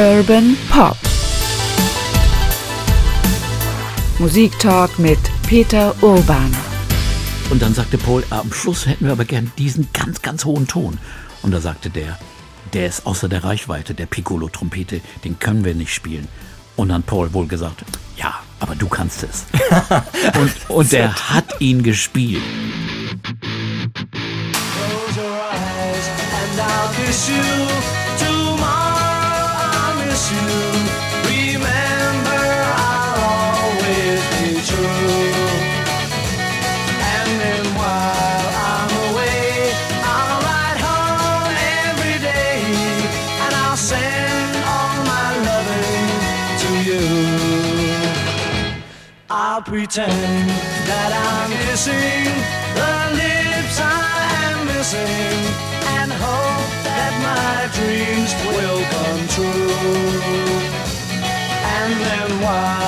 Urban Pop. Musiktalk mit Peter Urban. Und dann sagte Paul, am Schluss hätten wir aber gern diesen ganz, ganz hohen Ton. Und da sagte der, der ist außer der Reichweite, der Piccolo-Trompete, den können wir nicht spielen. Und dann Paul wohl gesagt, ja, aber du kannst es. und, und der hat ihn gespielt. Close your eyes and I'll kiss you. Pretend that I'm kissing the lips I am missing and hope that my dreams will come true. And then while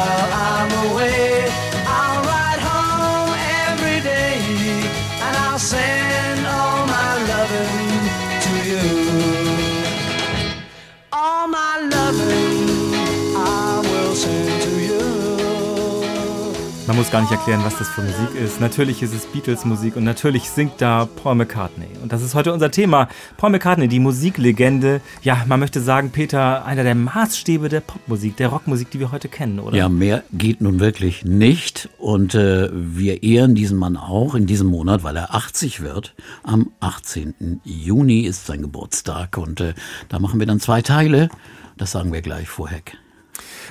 gar nicht erklären, was das für Musik ist. Natürlich ist es Beatles-Musik und natürlich singt da Paul McCartney. Und das ist heute unser Thema. Paul McCartney, die Musiklegende. Ja, man möchte sagen, Peter, einer der Maßstäbe der Popmusik, der Rockmusik, die wir heute kennen, oder? Ja, mehr geht nun wirklich nicht. Und äh, wir ehren diesen Mann auch in diesem Monat, weil er 80 wird. Am 18. Juni ist sein Geburtstag. Und äh, da machen wir dann zwei Teile. Das sagen wir gleich vorher.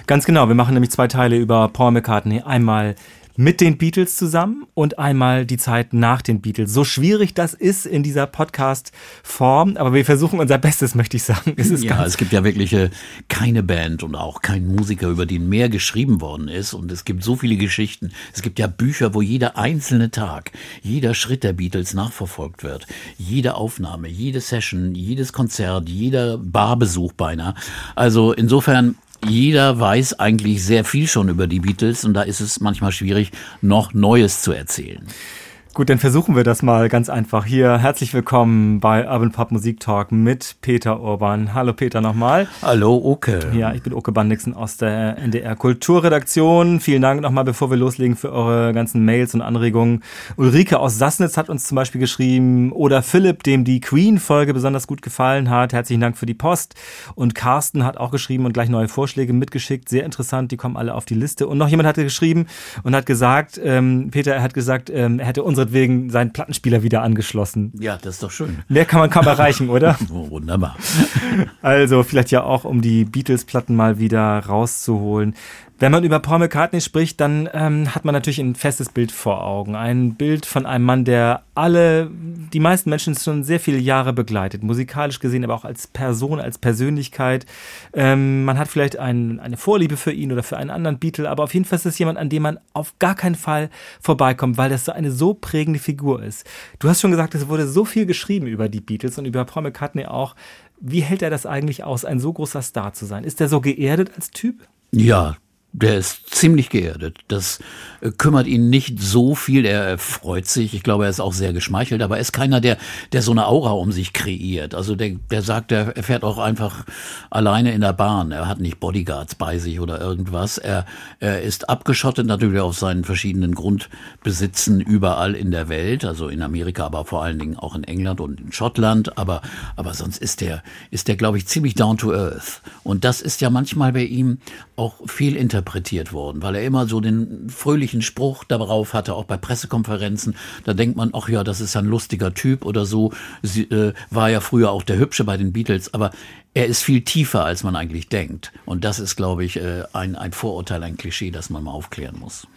Ganz genau, wir machen nämlich zwei Teile über Paul McCartney. Einmal mit den Beatles zusammen und einmal die Zeit nach den Beatles. So schwierig das ist in dieser Podcast-Form, aber wir versuchen unser Bestes, möchte ich sagen. Es ist ja, es gibt ja wirklich äh, keine Band und auch keinen Musiker, über den mehr geschrieben worden ist. Und es gibt so viele Geschichten. Es gibt ja Bücher, wo jeder einzelne Tag, jeder Schritt der Beatles nachverfolgt wird. Jede Aufnahme, jede Session, jedes Konzert, jeder Barbesuch beinahe. Also insofern jeder weiß eigentlich sehr viel schon über die Beatles und da ist es manchmal schwierig, noch Neues zu erzählen. Gut, dann versuchen wir das mal ganz einfach. Hier herzlich willkommen bei Urban Pop Musik Talk mit Peter Urban. Hallo Peter nochmal. Hallo Oke. Ja, ich bin Oke Bandixen aus der NDR Kulturredaktion. Vielen Dank nochmal, bevor wir loslegen, für eure ganzen Mails und Anregungen. Ulrike aus Sassnitz hat uns zum Beispiel geschrieben oder Philipp, dem die Queen-Folge besonders gut gefallen hat. Herzlichen Dank für die Post. Und Carsten hat auch geschrieben und gleich neue Vorschläge mitgeschickt. Sehr interessant, die kommen alle auf die Liste. Und noch jemand hatte geschrieben und hat gesagt, ähm, Peter, er hat gesagt, ähm, er hätte unsere unseretwegen seinen Plattenspieler wieder angeschlossen. Ja, das ist doch schön. Mehr kann man kaum erreichen, oder? Wunderbar. Also vielleicht ja auch, um die Beatles-Platten mal wieder rauszuholen. Wenn man über Paul McCartney spricht, dann ähm, hat man natürlich ein festes Bild vor Augen. Ein Bild von einem Mann, der alle, die meisten Menschen schon sehr viele Jahre begleitet, musikalisch gesehen, aber auch als Person, als Persönlichkeit. Ähm, man hat vielleicht ein, eine Vorliebe für ihn oder für einen anderen Beatle, aber auf jeden Fall ist es jemand, an dem man auf gar keinen Fall vorbeikommt, weil das so eine so prägende Figur ist. Du hast schon gesagt, es wurde so viel geschrieben über die Beatles und über Paul McCartney auch. Wie hält er das eigentlich aus, ein so großer Star zu sein? Ist er so geerdet als Typ? Ja, der ist ziemlich geerdet. Das äh, kümmert ihn nicht so viel. Er freut sich. Ich glaube, er ist auch sehr geschmeichelt. Aber er ist keiner, der, der so eine Aura um sich kreiert. Also der, der sagt, er, fährt auch einfach alleine in der Bahn. Er hat nicht Bodyguards bei sich oder irgendwas. Er, er ist abgeschottet natürlich auf seinen verschiedenen Grundbesitzen überall in der Welt. Also in Amerika, aber vor allen Dingen auch in England und in Schottland. Aber, aber sonst ist der, ist der, glaube ich, ziemlich down to earth. Und das ist ja manchmal bei ihm auch viel inter interpretiert worden, weil er immer so den fröhlichen Spruch darauf hatte, auch bei Pressekonferenzen. Da denkt man, ach ja, das ist ein lustiger Typ oder so. Sie, äh, war ja früher auch der Hübsche bei den Beatles, aber er ist viel tiefer, als man eigentlich denkt. Und das ist, glaube ich, äh, ein, ein Vorurteil, ein Klischee, das man mal aufklären muss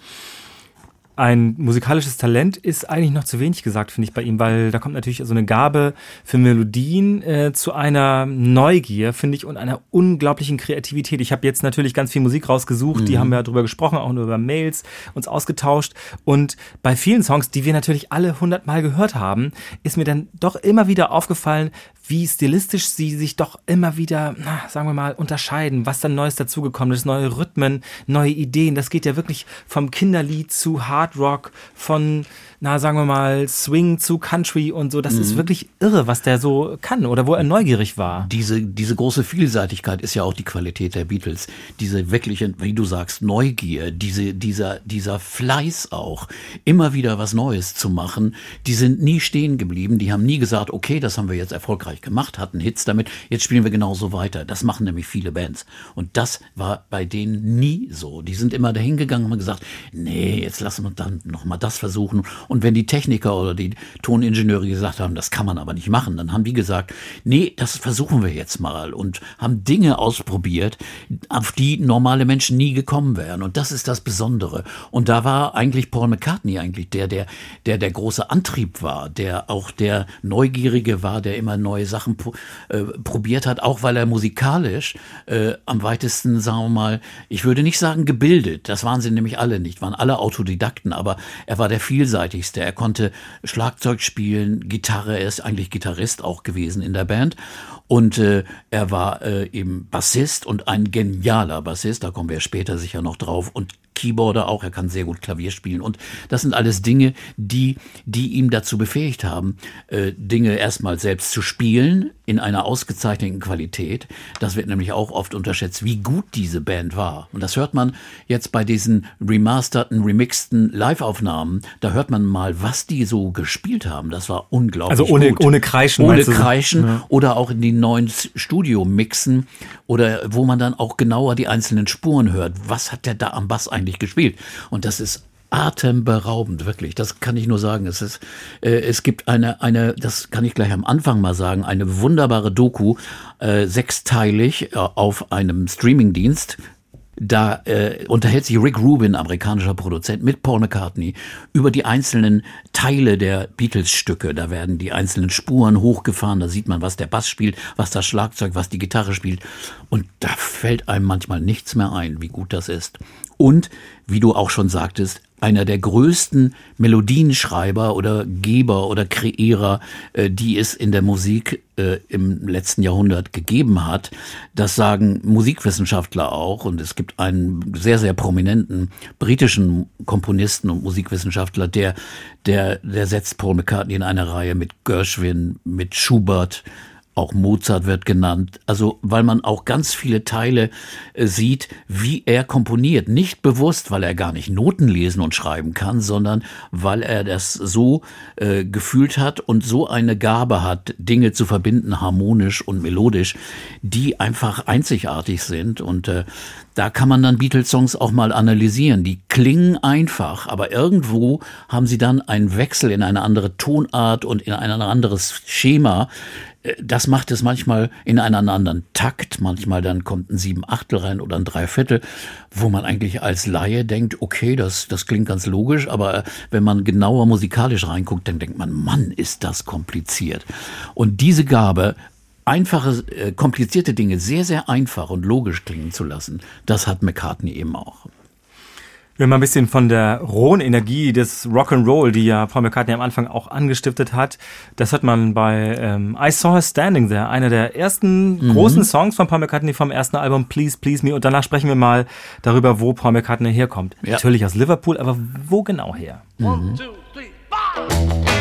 ein musikalisches Talent ist eigentlich noch zu wenig gesagt, finde ich bei ihm, weil da kommt natürlich so eine Gabe für Melodien äh, zu einer Neugier, finde ich, und einer unglaublichen Kreativität. Ich habe jetzt natürlich ganz viel Musik rausgesucht, mhm. die haben wir darüber gesprochen, auch nur über Mails uns ausgetauscht. Und bei vielen Songs, die wir natürlich alle hundertmal gehört haben, ist mir dann doch immer wieder aufgefallen, wie stilistisch sie sich doch immer wieder, na, sagen wir mal, unterscheiden, was dann Neues dazugekommen ist, neue Rhythmen, neue Ideen. Das geht ja wirklich vom Kinderlied zu Hard Hard Rock, von na, sagen wir mal, Swing zu Country und so. Das mhm. ist wirklich irre, was der so kann oder wo er neugierig war. Diese, diese große Vielseitigkeit ist ja auch die Qualität der Beatles. Diese wirkliche, wie du sagst, Neugier, diese, dieser, dieser Fleiß auch, immer wieder was Neues zu machen. Die sind nie stehen geblieben. Die haben nie gesagt, okay, das haben wir jetzt erfolgreich gemacht, hatten Hits damit, jetzt spielen wir genauso weiter. Das machen nämlich viele Bands. Und das war bei denen nie so. Die sind immer dahin gegangen und haben gesagt, nee, jetzt lassen wir dann nochmal das versuchen. Und wenn die Techniker oder die Toningenieure gesagt haben, das kann man aber nicht machen, dann haben die gesagt, nee, das versuchen wir jetzt mal und haben Dinge ausprobiert, auf die normale Menschen nie gekommen wären. Und das ist das Besondere. Und da war eigentlich Paul McCartney eigentlich der, der, der der große Antrieb war, der auch der Neugierige war, der immer neue Sachen äh, probiert hat, auch weil er musikalisch äh, am weitesten, sagen wir mal, ich würde nicht sagen gebildet, das waren sie nämlich alle nicht, waren alle Autodidakten, aber er war der vielseitig Wichtigste. Er konnte Schlagzeug spielen, Gitarre, er ist eigentlich Gitarrist auch gewesen in der Band. Und äh, er war äh, eben Bassist und ein genialer Bassist, da kommen wir später sicher noch drauf. Und Keyboarder auch, er kann sehr gut Klavier spielen. Und das sind alles Dinge, die, die ihm dazu befähigt haben, äh, Dinge erstmal selbst zu spielen in einer ausgezeichneten Qualität. Das wird nämlich auch oft unterschätzt, wie gut diese Band war. Und das hört man jetzt bei diesen remasterten, remixten Live-Aufnahmen. Da hört man mal, was die so gespielt haben. Das war unglaublich. Also ohne, gut. ohne Kreischen. Ohne Kreischen ja. oder auch in die neuen Studio-Mixen oder wo man dann auch genauer die einzelnen Spuren hört. Was hat der da am Bass eigentlich eigentlich gespielt. Und das ist atemberaubend, wirklich. Das kann ich nur sagen. Es ist, äh, es gibt eine, eine, das kann ich gleich am Anfang mal sagen, eine wunderbare Doku, äh, sechsteilig äh, auf einem Streamingdienst. Da äh, unterhält sich Rick Rubin, amerikanischer Produzent, mit Paul McCartney über die einzelnen Teile der Beatles-Stücke. Da werden die einzelnen Spuren hochgefahren, da sieht man, was der Bass spielt, was das Schlagzeug, was die Gitarre spielt. Und da fällt einem manchmal nichts mehr ein, wie gut das ist. Und, wie du auch schon sagtest, einer der größten Melodienschreiber oder Geber oder Kreierer, äh, die es in der Musik äh, im letzten Jahrhundert gegeben hat. Das sagen Musikwissenschaftler auch. Und es gibt einen sehr, sehr prominenten britischen Komponisten und Musikwissenschaftler, der, der, der setzt Paul McCartney in eine Reihe mit Gershwin, mit Schubert, auch Mozart wird genannt, also weil man auch ganz viele Teile äh, sieht, wie er komponiert. Nicht bewusst, weil er gar nicht Noten lesen und schreiben kann, sondern weil er das so äh, gefühlt hat und so eine Gabe hat, Dinge zu verbinden, harmonisch und melodisch, die einfach einzigartig sind. Und äh, da kann man dann Beatles-Songs auch mal analysieren. Die klingen einfach, aber irgendwo haben sie dann einen Wechsel in eine andere Tonart und in ein anderes Schema, das macht es manchmal in einen anderen Takt. Manchmal dann kommt ein sieben Achtel rein oder ein Dreiviertel, wo man eigentlich als Laie denkt, okay, das, das klingt ganz logisch, aber wenn man genauer musikalisch reinguckt, dann denkt man, Mann, ist das kompliziert. Und diese Gabe, einfache, äh, komplizierte Dinge sehr, sehr einfach und logisch klingen zu lassen, das hat McCartney eben auch. Wenn man ein bisschen von der rohen Energie des Rock'n'Roll, die ja Paul McCartney am Anfang auch angestiftet hat, das hört man bei ähm, I Saw Her Standing There, einer der ersten mhm. großen Songs von Paul McCartney vom ersten Album Please Please Me. Und danach sprechen wir mal darüber, wo Paul McCartney herkommt. Ja. Natürlich aus Liverpool, aber wo genau her? Mhm. One, two, three,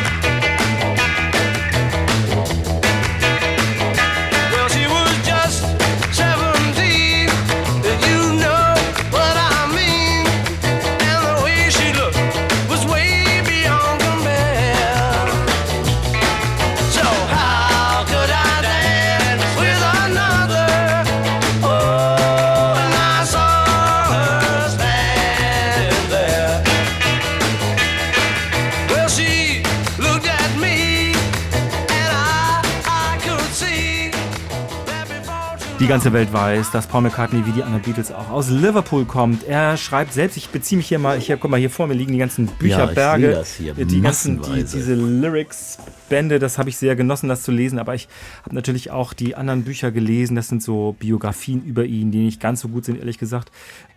Die ganze Welt weiß, dass Paul McCartney wie die anderen Beatles auch aus Liverpool kommt. Er schreibt selbst, ich beziehe mich hier mal, hier, guck mal, hier vor mir liegen die ganzen Bücherberge. Ja, ich das hier, die ganzen, die, diese Lyrics Bände, das habe ich sehr genossen, das zu lesen, aber ich habe natürlich auch die anderen Bücher gelesen, das sind so Biografien über ihn, die nicht ganz so gut sind, ehrlich gesagt.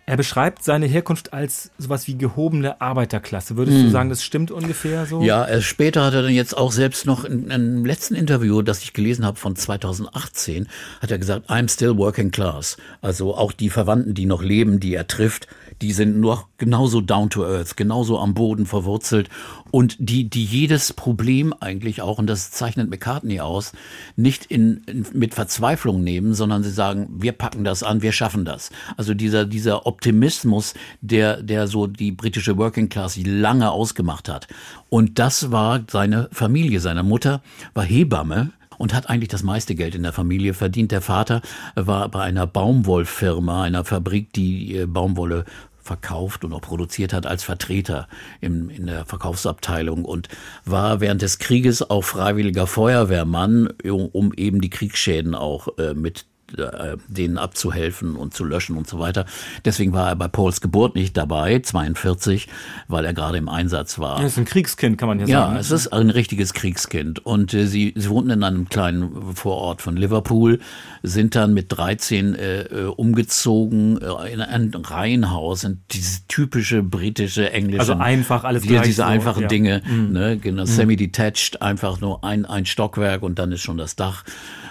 Er beschreibt seine Herkunft als sowas wie gehobene Arbeiterklasse. Würdest hm. du sagen, das stimmt ungefähr so? Ja, er, später hat er dann jetzt auch selbst noch in, in einem letzten Interview, das ich gelesen habe von 2018, hat er gesagt, I'm still working class. Also auch die Verwandten, die noch leben, die er trifft, die sind nur genauso down to earth, genauso am Boden verwurzelt und die, die jedes Problem eigentlich auch, und das zeichnet McCartney aus, nicht in, in, mit Verzweiflung nehmen, sondern sie sagen, wir packen das an, wir schaffen das. Also dieser, dieser Optimismus, der, der so die britische Working Class lange ausgemacht hat. Und das war seine Familie. Seine Mutter war Hebamme und hat eigentlich das meiste Geld in der Familie verdient. Der Vater war bei einer Baumwollfirma, einer Fabrik, die äh, Baumwolle verkauft und auch produziert hat als Vertreter im, in der Verkaufsabteilung und war während des Krieges auch freiwilliger Feuerwehrmann, um eben die Kriegsschäden auch äh, mit äh, denen abzuhelfen und zu löschen und so weiter. Deswegen war er bei Pauls Geburt nicht dabei, 42, weil er gerade im Einsatz war. Er ist ein Kriegskind, kann man ja, ja sagen. Ja, es ist ein richtiges Kriegskind. Und äh, sie, sie wohnten in einem kleinen Vorort von Liverpool, sind dann mit 13 äh, äh, umgezogen äh, in ein Reihenhaus, in diese typische britische, englische. Also einfach alles die, Diese so, einfachen ja. Dinge, mhm. ne, genau, mhm. semi-detached, einfach nur ein, ein Stockwerk und dann ist schon das Dach.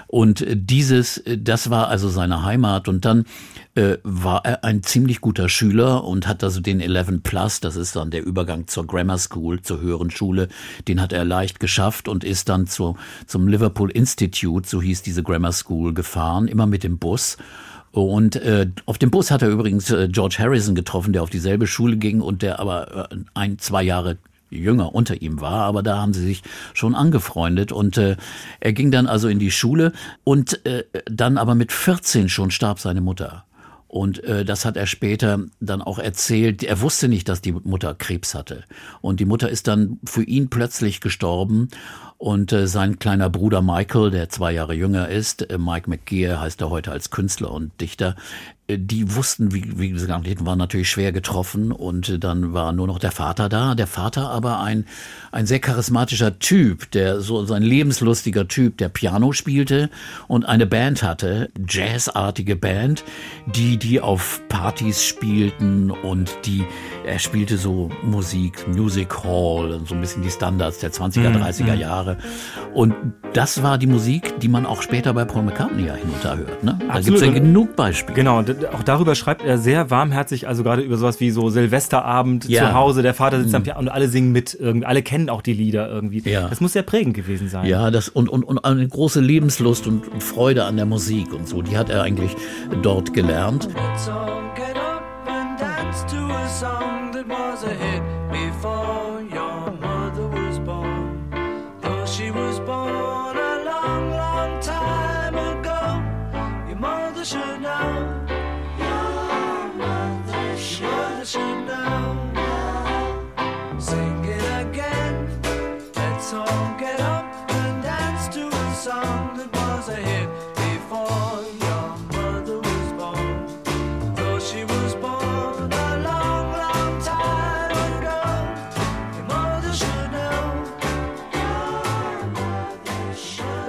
Und äh, dieses, äh, das war also seine Heimat. Und dann äh, war er ein ziemlich guter Schüler und hat also den 11 Plus, das ist dann der Übergang zur Grammar School, zur höheren Schule, den hat er leicht geschafft und ist dann zu, zum Liverpool Institute, so hieß diese Grammar School, gefahren, immer mit dem Bus. Und äh, auf dem Bus hat er übrigens äh, George Harrison getroffen, der auf dieselbe Schule ging und der aber äh, ein, zwei Jahre jünger unter ihm war, aber da haben sie sich schon angefreundet und äh, er ging dann also in die Schule und äh, dann aber mit 14 schon starb seine Mutter. Und äh, das hat er später dann auch erzählt. Er wusste nicht, dass die Mutter Krebs hatte. Und die Mutter ist dann für ihn plötzlich gestorben. Und äh, sein kleiner Bruder Michael, der zwei Jahre jünger ist, äh, Mike McGear heißt er heute als Künstler und Dichter, die wussten, wie, wie gesagt, waren natürlich schwer getroffen und äh, dann war nur noch der Vater da. Der Vater aber ein, ein sehr charismatischer Typ, der so, so ein lebenslustiger Typ, der Piano spielte und eine Band hatte, jazzartige Band, die, die auf Partys spielten und die, er spielte so Musik, Music Hall, so ein bisschen die Standards der 20er, 30er mhm. Jahre. Und das war die Musik, die man auch später bei Paul McCartney ja hinunterhört. Ne? Da gibt es ja genug Beispiele. Genau, auch darüber schreibt er sehr warmherzig, also gerade über sowas wie so Silvesterabend ja. zu Hause, der Vater sitzt mhm. am Piano und alle singen mit, irgendwie, alle kennen auch die Lieder irgendwie. Ja. Das muss sehr prägend gewesen sein. Ja, das und, und, und eine große Lebenslust und Freude an der Musik und so, die hat er eigentlich dort gelernt.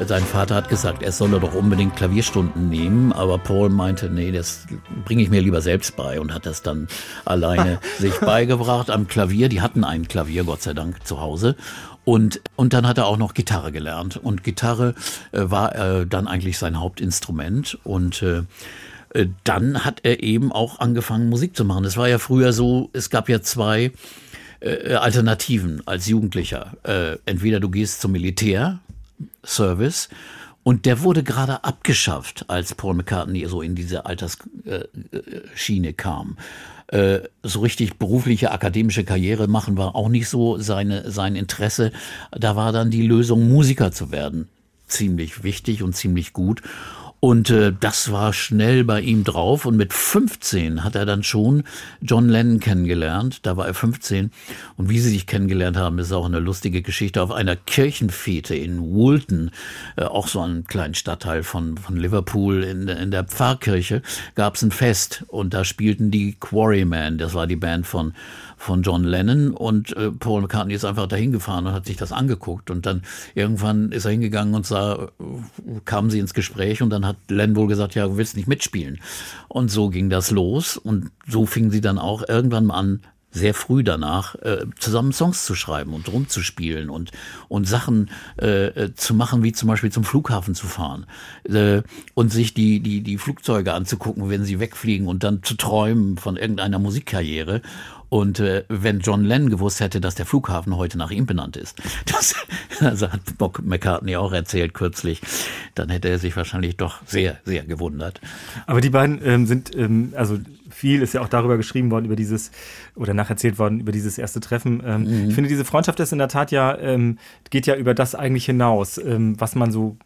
Sein Vater hat gesagt, er solle doch unbedingt Klavierstunden nehmen, aber Paul meinte, nee, das bringe ich mir lieber selbst bei und hat das dann alleine sich beigebracht am Klavier. Die hatten ein Klavier, Gott sei Dank, zu Hause. Und, und dann hat er auch noch Gitarre gelernt. Und Gitarre äh, war äh, dann eigentlich sein Hauptinstrument. Und äh, äh dann hat er eben auch angefangen, Musik zu machen. Es war ja früher so, es gab ja zwei äh, Alternativen als Jugendlicher. Äh, entweder du gehst zum Militär Service. Und der wurde gerade abgeschafft, als Paul McCartney so in diese Altersschiene kam. Äh, so richtig berufliche, akademische Karriere machen war auch nicht so seine, sein Interesse. Da war dann die Lösung, Musiker zu werden. Ziemlich wichtig und ziemlich gut. Und äh, das war schnell bei ihm drauf. Und mit 15 hat er dann schon John Lennon kennengelernt. Da war er 15. Und wie sie sich kennengelernt haben, ist auch eine lustige Geschichte. Auf einer Kirchenfete in Woolton, äh, auch so einem kleinen Stadtteil von, von Liverpool, in, in der Pfarrkirche, gab es ein Fest. Und da spielten die Quarrymen. Das war die Band von von John Lennon und äh, Paul McCartney ist einfach dahin gefahren und hat sich das angeguckt und dann irgendwann ist er hingegangen und sah, äh, kamen sie ins Gespräch und dann hat Lennon wohl gesagt, ja, du willst nicht mitspielen. Und so ging das los und so fingen sie dann auch irgendwann an, sehr früh danach äh, zusammen Songs zu schreiben und rumzuspielen und und Sachen äh, äh, zu machen, wie zum Beispiel zum Flughafen zu fahren äh, und sich die die die Flugzeuge anzugucken, wenn sie wegfliegen und dann zu träumen von irgendeiner Musikkarriere und äh, wenn John Lennon gewusst hätte, dass der Flughafen heute nach ihm benannt ist, das also hat Bob McCartney auch erzählt kürzlich, dann hätte er sich wahrscheinlich doch sehr, sehr gewundert. Aber die beiden ähm, sind, ähm, also viel ist ja auch darüber geschrieben worden, über dieses, oder nacherzählt worden, über dieses erste Treffen. Ähm, mhm. Ich finde, diese Freundschaft ist in der Tat ja, ähm, geht ja über das eigentlich hinaus, ähm, was man so,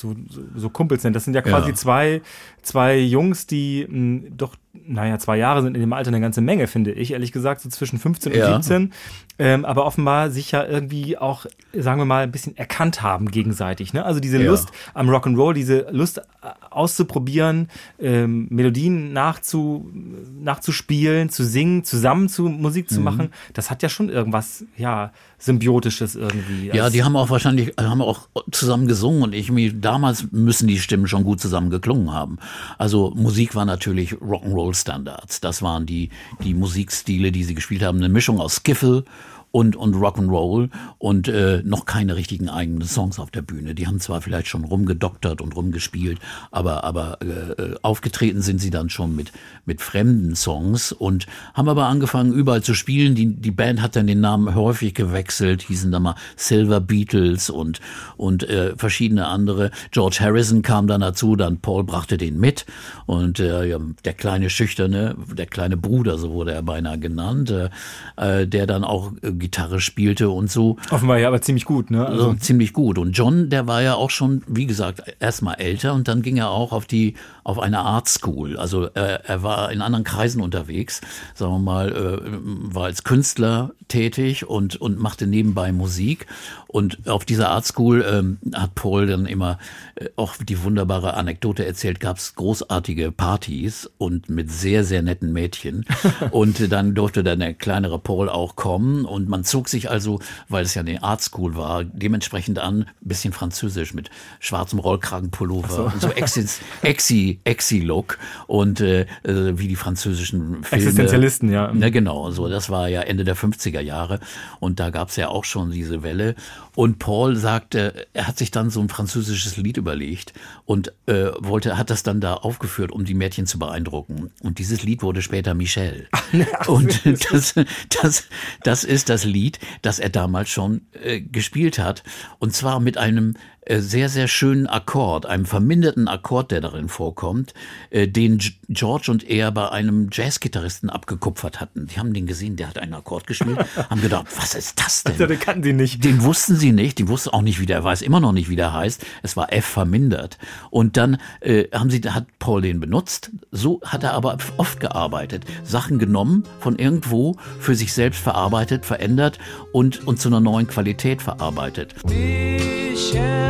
so, so Kumpels nennt. Das sind ja quasi ja. zwei, zwei Jungs, die mh, doch naja, zwei Jahre sind in dem Alter eine ganze Menge, finde ich, ehrlich gesagt, so zwischen 15 und ja. 17. Ähm, aber offenbar sich ja irgendwie auch, sagen wir mal, ein bisschen erkannt haben gegenseitig. Ne? Also diese ja. Lust am Rock'n'Roll, diese Lust äh, auszuprobieren, ähm, Melodien nachzu, nachzuspielen, zu singen, zusammen zu Musik zu mhm. machen, das hat ja schon irgendwas, ja, Symbiotisches irgendwie. Ja, die haben auch wahrscheinlich, haben auch zusammen gesungen und ich mir, damals müssen die Stimmen schon gut zusammen geklungen haben. Also Musik war natürlich Rock'n'Roll Standards. Das waren die, die Musikstile, die sie gespielt haben. Eine Mischung aus Skiffle und, und Rock'n'Roll und äh, noch keine richtigen eigenen Songs auf der Bühne. Die haben zwar vielleicht schon rumgedoktert und rumgespielt, aber, aber äh, aufgetreten sind sie dann schon mit, mit fremden Songs und haben aber angefangen, überall zu spielen. Die, die Band hat dann den Namen häufig gewechselt, hießen dann mal Silver Beatles und, und äh, verschiedene andere. George Harrison kam dann dazu, dann Paul brachte den mit und äh, der kleine Schüchterne, der kleine Bruder, so wurde er beinahe genannt, äh, der dann auch äh, Gitarre spielte und so. Offenbar ja aber ziemlich gut, ne? Also. also ziemlich gut. Und John, der war ja auch schon, wie gesagt, erstmal älter und dann ging er auch auf die, auf eine Art School. Also er, er war in anderen Kreisen unterwegs, sagen wir mal, äh, war als Künstler tätig und, und machte nebenbei Musik. Und auf dieser Art School ähm, hat Paul dann immer äh, auch die wunderbare Anekdote erzählt, gab es großartige Partys und mit sehr, sehr netten Mädchen. und dann durfte dann der kleinere Paul auch kommen und man zog sich also, weil es ja eine Art School war, dementsprechend an, bisschen französisch mit schwarzem Rollkragenpullover so. und so Exi, Exi-Look und äh, äh, wie die französischen Filme. Existenzialisten, ja. Ne, genau, so. Das war ja Ende der 50er Jahre und da gab es ja auch schon diese Welle. Und Paul sagte, er hat sich dann so ein französisches Lied überlegt und äh, wollte, hat das dann da aufgeführt, um die Mädchen zu beeindrucken. Und dieses Lied wurde später Michel. und das, das, das ist das Lied, das er damals schon äh, gespielt hat. Und zwar mit einem sehr, sehr schönen Akkord, einem verminderten Akkord, der darin vorkommt, äh, den George und er bei einem Jazzgitarristen abgekupfert hatten. Die haben den gesehen, der hat einen Akkord gespielt, haben gedacht, was ist das denn? Den kannten sie nicht. Den wussten sie nicht, die wussten auch nicht, wie der weiß, immer noch nicht, wie der heißt. Es war F vermindert. Und dann äh, haben sie, hat Paul den benutzt. So hat er aber oft gearbeitet. Sachen genommen, von irgendwo für sich selbst verarbeitet, verändert und, und zu einer neuen Qualität verarbeitet.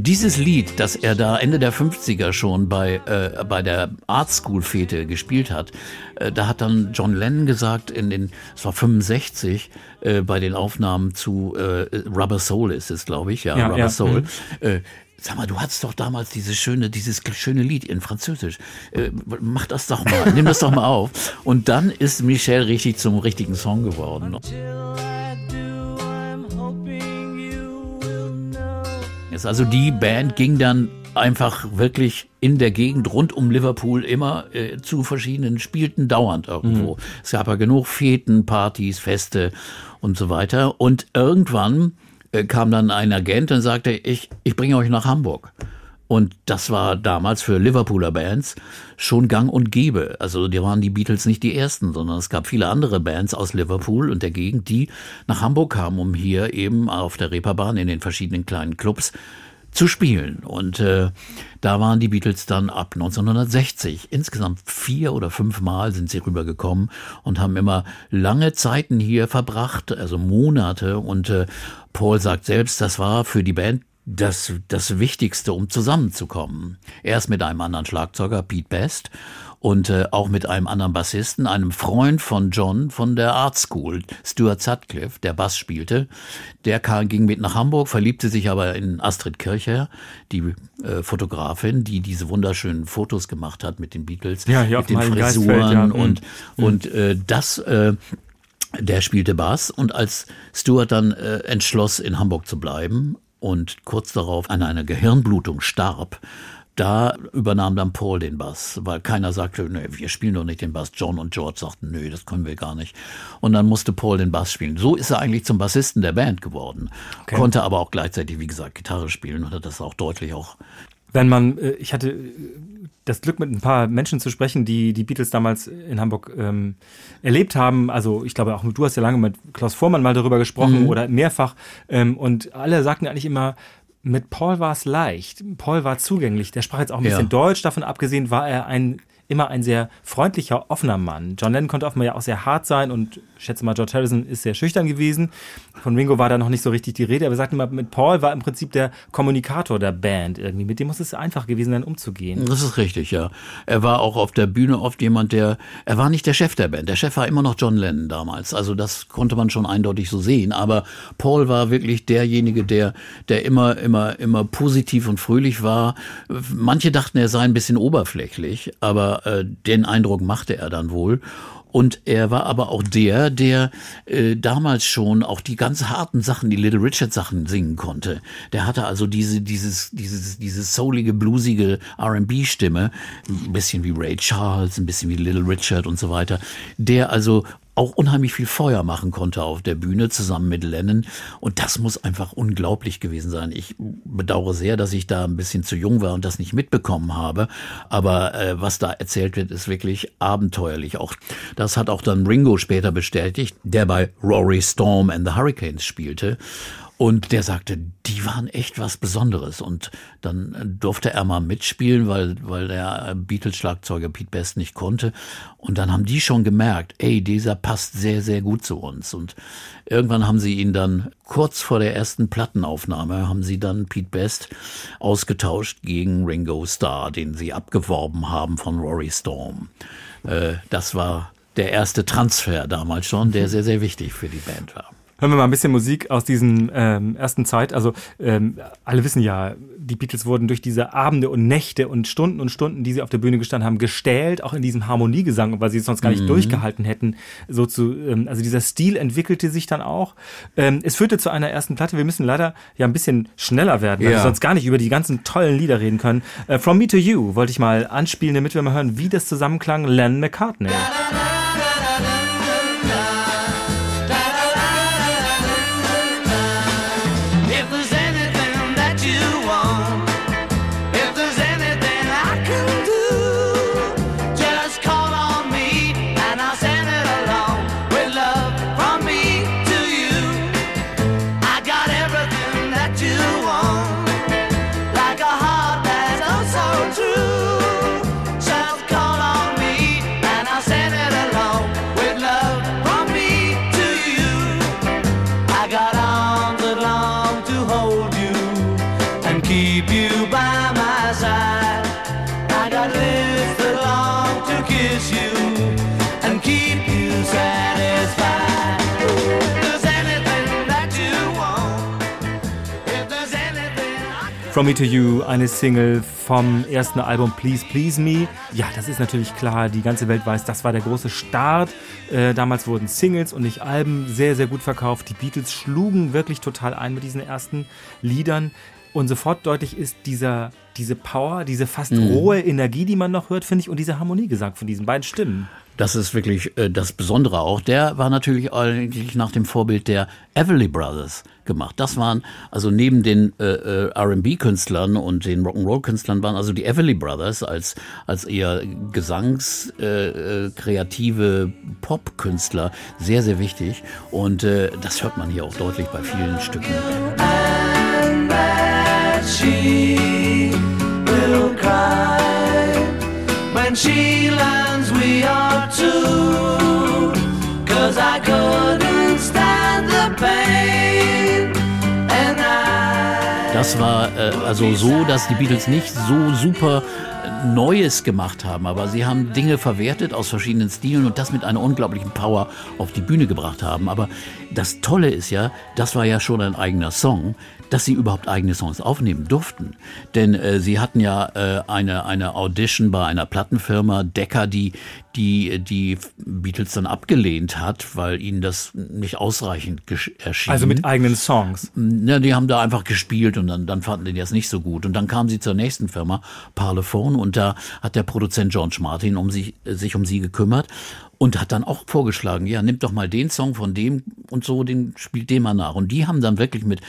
Michelle. dieses Lied, das er da Ende der 50er schon bei, äh, bei der Art School Fete gespielt hat, äh, da hat dann John Lennon gesagt, in den, es war 65, äh, bei den Aufnahmen zu äh, Rubber Soul ist es, glaube ich, ja, ja Rubber ja. Soul, mhm. äh, Sag mal, du hattest doch damals dieses schöne, dieses schöne Lied in Französisch. Äh, mach das doch mal, nimm das doch mal auf. Und dann ist Michel richtig zum richtigen Song geworden. Also die Band ging dann einfach wirklich in der Gegend rund um Liverpool immer äh, zu verschiedenen, spielten dauernd irgendwo. Mhm. Es gab ja genug Feten, Partys, Feste und so weiter. Und irgendwann äh, kam dann ein Agent und sagte, ich, ich bringe euch nach Hamburg. Und das war damals für Liverpooler Bands schon gang und gäbe. Also die waren die Beatles nicht die ersten, sondern es gab viele andere Bands aus Liverpool und der Gegend, die nach Hamburg kamen, um hier eben auf der Reeperbahn in den verschiedenen kleinen Clubs zu spielen. Und äh, da waren die Beatles dann ab 1960. Insgesamt vier oder fünf Mal sind sie rübergekommen und haben immer lange Zeiten hier verbracht, also Monate. Und äh, Paul sagt selbst, das war für die Band das, das Wichtigste, um zusammenzukommen. Erst mit einem anderen Schlagzeuger, Pete Best, und äh, auch mit einem anderen Bassisten, einem Freund von John von der Art School, Stuart Sutcliffe, der Bass spielte. Der kam, ging mit nach Hamburg, verliebte sich aber in Astrid Kircher, die äh, Fotografin, die diese wunderschönen Fotos gemacht hat mit den Beatles, ja, mit den Frisuren ja. und, mhm. und äh, das äh, der spielte Bass und als Stuart dann äh, entschloss, in Hamburg zu bleiben und kurz darauf an einer Gehirnblutung starb, da übernahm dann Paul den Bass, weil keiner sagte, nee, wir spielen doch nicht den Bass. John und George sagten, nö, das können wir gar nicht. Und dann musste Paul den Bass spielen. So ist er eigentlich zum Bassisten der Band geworden. Okay. Konnte aber auch gleichzeitig, wie gesagt, Gitarre spielen und hat das auch deutlich auch wenn man, äh, ich hatte äh, das Glück, mit ein paar Menschen zu sprechen, die die Beatles damals in Hamburg ähm, erlebt haben. Also ich glaube auch du hast ja lange mit Klaus Vormann mal darüber gesprochen mhm. oder mehrfach. Ähm, und alle sagten eigentlich immer, mit Paul war es leicht. Paul war zugänglich. Der sprach jetzt auch ein bisschen ja. Deutsch. Davon abgesehen war er ein immer ein sehr freundlicher, offener Mann. John Lennon konnte offenbar ja auch sehr hart sein und ich schätze mal, George Harrison ist sehr schüchtern gewesen. Von Ringo war da noch nicht so richtig die Rede, aber wir sagten mal, mit Paul war im Prinzip der Kommunikator der Band irgendwie. Mit dem muss es einfach gewesen sein, umzugehen. Das ist richtig, ja. Er war auch auf der Bühne oft jemand, der, er war nicht der Chef der Band. Der Chef war immer noch John Lennon damals. Also das konnte man schon eindeutig so sehen. Aber Paul war wirklich derjenige, der, der immer, immer, immer positiv und fröhlich war. Manche dachten, er sei ein bisschen oberflächlich, aber äh, den Eindruck machte er dann wohl. Und er war aber auch der, der äh, damals schon auch die ganz harten Sachen, die Little Richard Sachen singen konnte. Der hatte also diese, dieses, dieses, diese soulige, bluesige R&B Stimme, ein bisschen wie Ray Charles, ein bisschen wie Little Richard und so weiter. Der also auch unheimlich viel Feuer machen konnte auf der Bühne zusammen mit Lennon. Und das muss einfach unglaublich gewesen sein. Ich bedauere sehr, dass ich da ein bisschen zu jung war und das nicht mitbekommen habe. Aber äh, was da erzählt wird, ist wirklich abenteuerlich. Auch das hat auch dann Ringo später bestätigt, der bei Rory Storm and the Hurricanes spielte. Und der sagte, die waren echt was Besonderes. Und dann durfte er mal mitspielen, weil, weil der Beatles-Schlagzeuger Pete Best nicht konnte. Und dann haben die schon gemerkt, ey, dieser passt sehr, sehr gut zu uns. Und irgendwann haben sie ihn dann kurz vor der ersten Plattenaufnahme, haben sie dann Pete Best ausgetauscht gegen Ringo Starr, den sie abgeworben haben von Rory Storm. Äh, das war der erste Transfer damals schon, der sehr, sehr wichtig für die Band war. Hören wir mal ein bisschen Musik aus diesen ähm, ersten Zeit. Also ähm, alle wissen ja, die Beatles wurden durch diese Abende und Nächte und Stunden und Stunden, die sie auf der Bühne gestanden haben, gestählt, auch in diesem Harmoniegesang, weil sie es sonst gar nicht mhm. durchgehalten hätten. So zu, ähm, also dieser Stil entwickelte sich dann auch. Ähm, es führte zu einer ersten Platte. Wir müssen leider ja ein bisschen schneller werden, weil ja. wir sonst gar nicht über die ganzen tollen Lieder reden können. Äh, From Me to You wollte ich mal anspielen, damit wir mal hören, wie das zusammenklang. Len McCartney. From Me to You, eine Single vom ersten Album Please Please Me. Ja, das ist natürlich klar, die ganze Welt weiß, das war der große Start. Äh, damals wurden Singles und nicht Alben sehr, sehr gut verkauft. Die Beatles schlugen wirklich total ein mit diesen ersten Liedern. Und sofort deutlich ist dieser, diese Power, diese fast mhm. rohe Energie, die man noch hört, finde ich, und dieser Harmoniegesang von diesen beiden Stimmen. Das ist wirklich äh, das Besondere auch. Der war natürlich eigentlich nach dem Vorbild der Everly Brothers gemacht. Das waren also neben den äh, äh R&B-Künstlern und den Rock'n'Roll-Künstlern waren also die Everly Brothers als als eher gesangskreative äh, äh Pop-Künstler sehr sehr wichtig und äh, das hört man hier auch deutlich bei vielen Stücken. When she lands we are two. Cause I couldn't stand the pain. And I Das war äh, also so, dass die Beatles nicht so super Neues gemacht haben, aber sie haben Dinge verwertet aus verschiedenen Stilen und das mit einer unglaublichen Power auf die Bühne gebracht haben. Aber das Tolle ist ja, das war ja schon ein eigener Song, dass sie überhaupt eigene Songs aufnehmen durften. Denn äh, sie hatten ja äh, eine, eine Audition bei einer Plattenfirma, Decca, die, die die Beatles dann abgelehnt hat, weil ihnen das nicht ausreichend erschien. Also mit eigenen Songs? Ja, die haben da einfach gespielt und dann, dann fanden die das nicht so gut. Und dann kamen sie zur nächsten Firma, Parlophone, und da hat der Produzent George Martin um sich, sich um sie gekümmert und hat dann auch vorgeschlagen, ja, nimmt doch mal den Song von dem und so, den spielt dem mal nach. Und die haben dann wirklich mit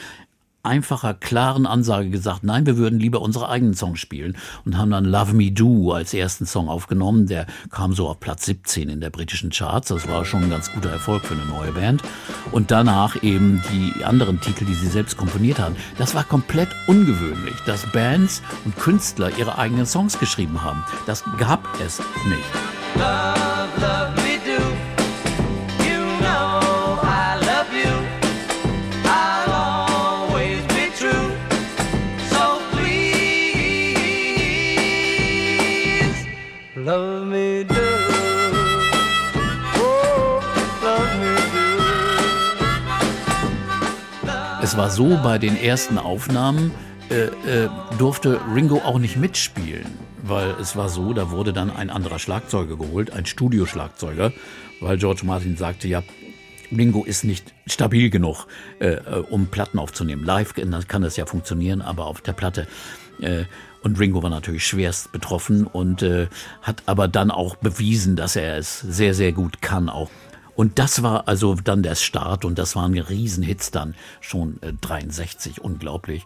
einfacher, klaren Ansage gesagt, nein, wir würden lieber unsere eigenen Songs spielen und haben dann Love Me Do als ersten Song aufgenommen. Der kam so auf Platz 17 in der britischen Charts. Das war schon ein ganz guter Erfolg für eine neue Band. Und danach eben die anderen Titel, die sie selbst komponiert haben. Das war komplett ungewöhnlich, dass Bands und Künstler ihre eigenen Songs geschrieben haben. Das gab es nicht. Love, love do. Es war so bei den ersten Aufnahmen, äh, äh, durfte Ringo auch nicht mitspielen, weil es war so, da wurde dann ein anderer Schlagzeuger geholt, ein Studioschlagzeuger, weil George Martin sagte, ja, Ringo ist nicht stabil genug, äh, äh um Platten aufzunehmen. Live kann das ja funktionieren, aber auf der Platte. Äh, und Ringo war natürlich schwerst betroffen und äh, hat aber dann auch bewiesen, dass er es sehr, sehr gut kann auch. Und das war also dann der Start und das waren Riesenhits dann schon äh, 63, unglaublich.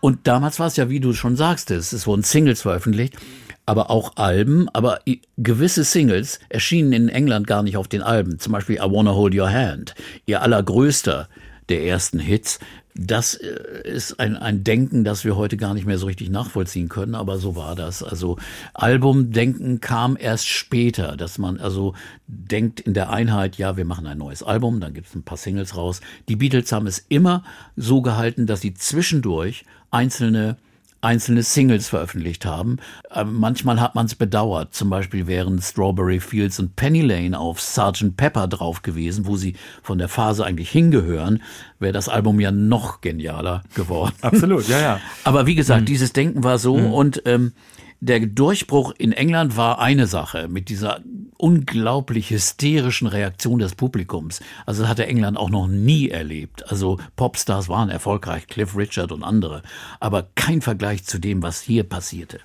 Und damals war es ja, wie du schon sagst, es wurden Singles veröffentlicht, aber auch Alben, aber gewisse Singles erschienen in England gar nicht auf den Alben. Zum Beispiel I Wanna Hold Your Hand, ihr allergrößter der ersten Hits, das äh, ist ein, ein Denken, das wir heute gar nicht mehr so richtig nachvollziehen können, aber so war das. Also Albumdenken kam erst später, dass man also denkt in der Einheit, ja, wir machen ein neues Album, dann gibt es ein paar Singles raus. Die Beatles haben es immer so gehalten, dass sie zwischendurch einzelne einzelne Singles veröffentlicht haben. Ähm, manchmal hat man es bedauert. Zum Beispiel wären Strawberry Fields und Penny Lane auf Sgt. Pepper drauf gewesen, wo sie von der Phase eigentlich hingehören, wäre das Album ja noch genialer geworden. Absolut, ja, ja. Aber wie gesagt, mhm. dieses Denken war so mhm. und ähm, der Durchbruch in England war eine Sache mit dieser unglaublich hysterischen Reaktion des Publikums. Also das hatte England auch noch nie erlebt. Also Popstars waren erfolgreich, Cliff Richard und andere, aber kein Vergleich zu dem, was hier passierte.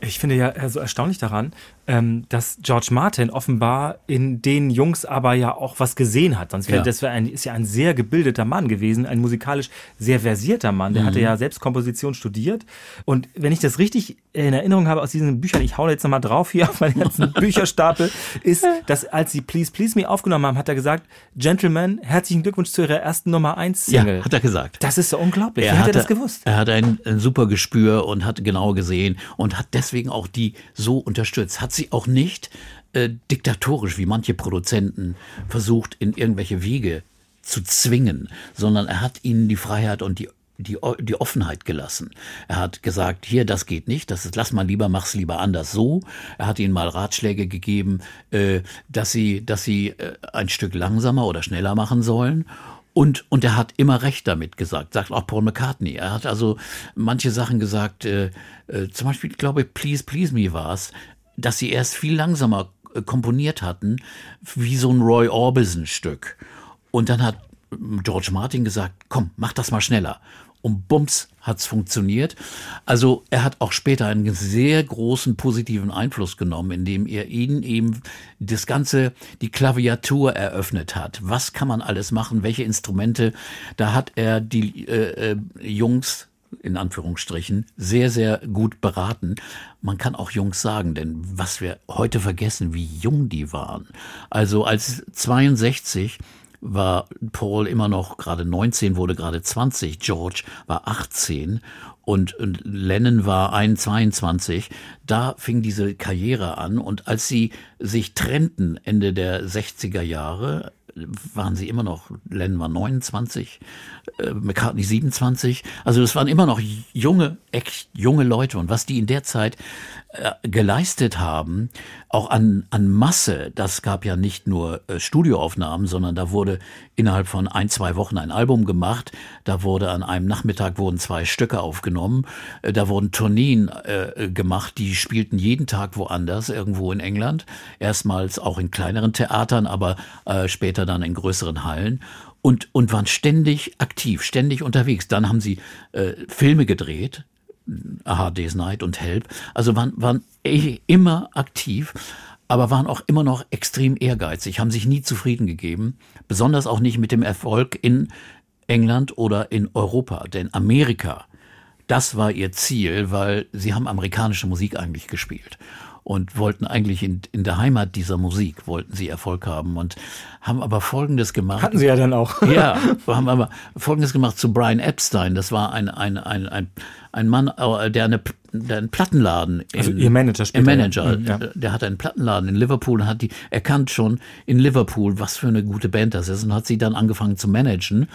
Ich finde ja so erstaunlich daran, ähm, dass George Martin offenbar in den Jungs aber ja auch was gesehen hat. Sonst wäre ja. das wär ein, ist ja ein sehr gebildeter Mann gewesen, ein musikalisch sehr versierter Mann. Der mhm. hatte ja selbst Komposition studiert. Und wenn ich das richtig in Erinnerung habe aus diesen Büchern, ich hau jetzt nochmal drauf hier auf meinen ganzen Bücherstapel, ist, dass als sie Please Please Me aufgenommen haben, hat er gesagt, Gentlemen, herzlichen Glückwunsch zu ihrer ersten Nummer 1 Single. Ja, hat er gesagt. Das ist so unglaublich. Er Wie hat er das gewusst? Er hat ein, ein super Gespür und hat genau gesehen und hat deswegen auch die so unterstützt. Hat sie auch nicht äh, diktatorisch, wie manche Produzenten versucht, in irgendwelche Wege zu zwingen, sondern er hat ihnen die Freiheit und die die, die Offenheit gelassen. Er hat gesagt, hier, das geht nicht, das ist, lass mal lieber, mach's lieber anders so. Er hat ihnen mal Ratschläge gegeben, äh, dass sie, dass sie äh, ein Stück langsamer oder schneller machen sollen. Und, und er hat immer recht damit gesagt, sagt auch Paul McCartney. Er hat also manche Sachen gesagt, äh, äh, zum Beispiel, ich glaube, Please, Please Me war es, dass sie erst viel langsamer äh, komponiert hatten, wie so ein Roy Orbison-Stück. Und dann hat George Martin gesagt, komm, mach das mal schneller und bums hat's funktioniert. Also er hat auch später einen sehr großen positiven Einfluss genommen, indem er ihnen eben das ganze, die Klaviatur eröffnet hat. Was kann man alles machen? Welche Instrumente? Da hat er die äh, äh, Jungs in Anführungsstrichen, sehr, sehr gut beraten. Man kann auch Jungs sagen, denn was wir heute vergessen, wie jung die waren. Also als 62 war Paul immer noch gerade 19, wurde gerade 20, George war 18 und, Lennon war 22. Da fing diese Karriere an und als sie sich trennten Ende der 60er Jahre, waren sie immer noch, Lennon war 29, äh, McCartney 27. Also das waren immer noch junge, echt junge Leute. Und was die in der Zeit geleistet haben, auch an, an Masse, das gab ja nicht nur äh, Studioaufnahmen, sondern da wurde innerhalb von ein, zwei Wochen ein Album gemacht, da wurde an einem Nachmittag wurden zwei Stücke aufgenommen, äh, da wurden Tourneen äh, gemacht, die spielten jeden Tag woanders, irgendwo in England, erstmals auch in kleineren Theatern, aber äh, später dann in größeren Hallen. Und, und waren ständig aktiv, ständig unterwegs. Dann haben sie äh, Filme gedreht, A Hard Day's Night und Help. Also waren, waren eh immer aktiv, aber waren auch immer noch extrem ehrgeizig, haben sich nie zufrieden gegeben, besonders auch nicht mit dem Erfolg in England oder in Europa. Denn Amerika, das war ihr Ziel, weil sie haben amerikanische Musik eigentlich gespielt und wollten eigentlich in, in der Heimat dieser Musik, wollten sie Erfolg haben und haben aber Folgendes gemacht. Hatten sie ja dann auch. ja, haben aber Folgendes gemacht zu Brian Epstein. Das war ein, ein, ein, ein, ein Mann, äh, der, eine, der einen Plattenladen. In, also ihr Manager später. Ihr Manager. Ja. Der hatte einen Plattenladen in Liverpool und hat die erkannt schon in Liverpool, was für eine gute Band das ist und hat sie dann angefangen zu managen.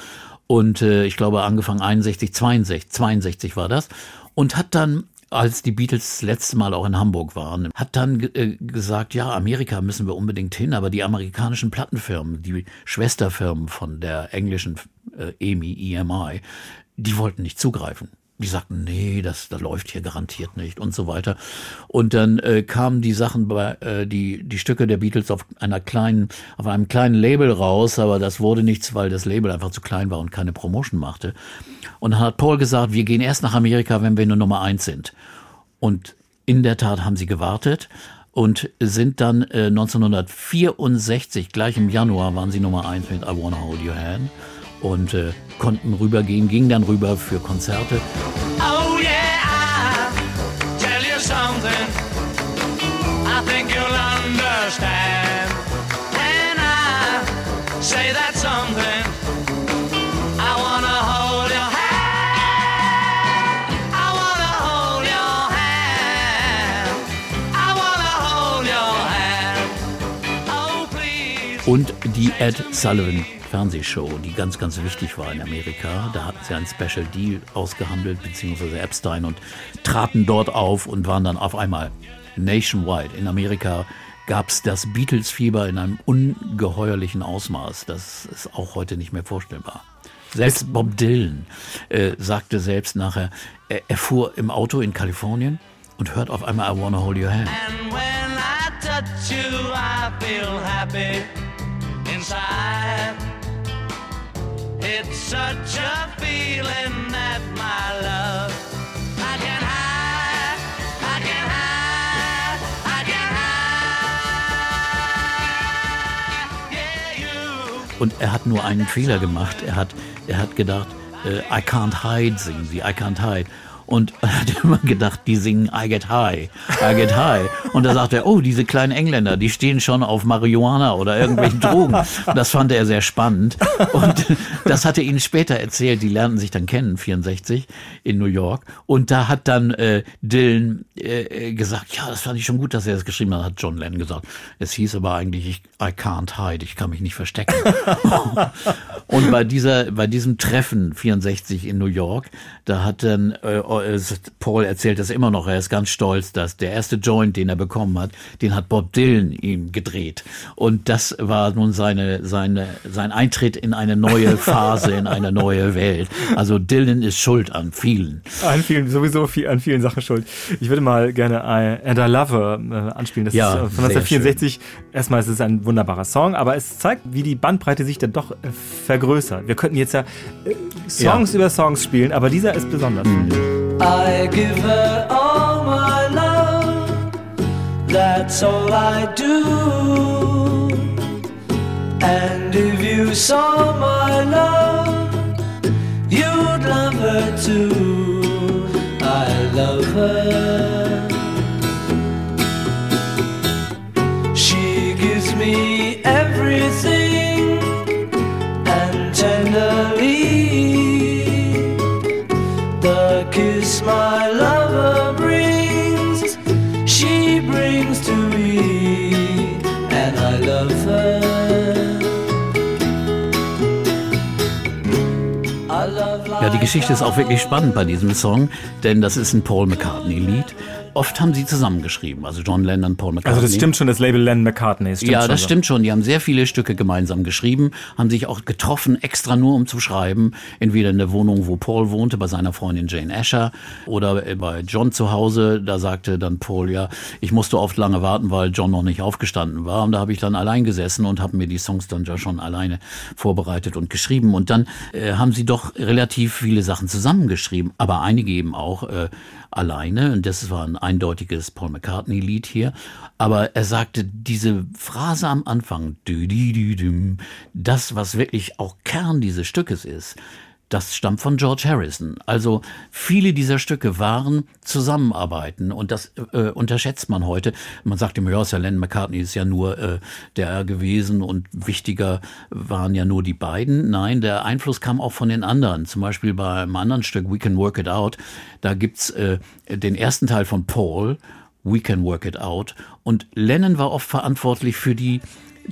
Und äh, ich glaube, angefangen 61, 62, 62 war das. Und hat dann als die Beatles das letzte Mal auch in Hamburg waren, hat dann äh, gesagt, ja, Amerika müssen wir unbedingt hin, aber die amerikanischen Plattenfirmen, die Schwesterfirmen von der englischen äh, EMI, EMI, die wollten nicht zugreifen die sagten, nee, das, das läuft hier garantiert nicht und so weiter. Und dann äh, kamen die Sachen bei äh, die die Stücke der Beatles auf einer kleinen auf einem kleinen Label raus, aber das wurde nichts, weil das Label einfach zu klein war und keine Promotion machte. Und dann hat Paul gesagt, wir gehen erst nach Amerika, wenn wir nur Nummer eins sind. Und in der Tat haben sie gewartet und sind dann äh, 1964 gleich im Januar waren sie Nummer eins mit I Wanna Hold Your Hand und äh, konnten rübergehen, gingen dann rüber für Konzerte. Oh yeah, I tell you something, I think you'll understand. When I say that something, I wanna hold your hand. I wanna hold your hand. I wanna hold your hand. Oh please. Und die Ed Sullivan Fernsehshow, die ganz, ganz wichtig war in Amerika. Da hatten sie einen Special Deal ausgehandelt, beziehungsweise Epstein und traten dort auf und waren dann auf einmal nationwide. In Amerika gab es das Beatles-Fieber in einem ungeheuerlichen Ausmaß. Das ist auch heute nicht mehr vorstellbar. Selbst Bob Dylan äh, sagte selbst nachher, er, er, fuhr im Auto in Kalifornien und hört auf einmal I Wanna Hold Your Hand. And when I touch you, I feel happy inside. It's such a feeling that my love. Und er hat nur einen Fehler gemacht. Er hat, er hat gedacht, äh, I can't hide singen sie, I can't hide und hat immer gedacht, die singen I get high, I get high. Und da sagt er, oh, diese kleinen Engländer, die stehen schon auf Marihuana oder irgendwelchen Drogen. Das fand er sehr spannend. Und das hat er ihnen später erzählt. Die lernten sich dann kennen, 64 in New York. Und da hat dann äh, Dylan äh, gesagt, ja, das fand ich schon gut, dass er das geschrieben hat, hat John Lennon gesagt. Es hieß aber eigentlich, ich, I can't hide, ich kann mich nicht verstecken. Und bei dieser, bei diesem Treffen 64 in New York, da hat dann äh, Paul erzählt das immer noch, er ist ganz stolz, dass der erste Joint, den er bekommen hat, den hat Bob Dylan ihm gedreht. Und das war nun seine, seine, sein Eintritt in eine neue Phase, in eine neue Welt. Also Dylan ist schuld an vielen. An vielen, sowieso viel, an vielen Sachen schuld. Ich würde mal gerne I, And I Love äh, anspielen. Das ja, ist äh, von 1964. Erstmal ist es ein wunderbarer Song, aber es zeigt, wie die Bandbreite sich dann doch äh, vergrößert. Wir könnten jetzt ja äh, Songs ja. über Songs spielen, aber dieser ist besonders. Mhm. I give her all my love, that's all I do. And if you saw my love, you'd love her too. I love her. Ja, die Geschichte ist auch wirklich spannend bei diesem Song, denn das ist ein Paul McCartney-Lied. Oft haben sie zusammengeschrieben, also John Lennon, Paul McCartney. Also das stimmt schon, das Label Lennon McCartney. Das ja, das so. stimmt schon. Die haben sehr viele Stücke gemeinsam geschrieben, haben sich auch getroffen, extra nur um zu schreiben. Entweder in der Wohnung, wo Paul wohnte, bei seiner Freundin Jane Asher oder bei John zu Hause. Da sagte dann Paul, ja, ich musste oft lange warten, weil John noch nicht aufgestanden war. Und da habe ich dann allein gesessen und habe mir die Songs dann ja schon alleine vorbereitet und geschrieben. Und dann äh, haben sie doch relativ viele Sachen zusammengeschrieben, aber einige eben auch äh, alleine. Und das war ein eindeutiges Paul McCartney-Lied hier. Aber er sagte, diese Phrase am Anfang, das, was wirklich auch Kern dieses Stückes ist, das stammt von George Harrison. Also viele dieser Stücke waren Zusammenarbeiten und das äh, unterschätzt man heute. Man sagt immer, ja, Lennon McCartney ist ja nur äh, der gewesen und wichtiger waren ja nur die beiden. Nein, der Einfluss kam auch von den anderen. Zum Beispiel bei einem anderen Stück, We Can Work It Out, da gibt's äh, den ersten Teil von Paul, We Can Work It Out. Und Lennon war oft verantwortlich für die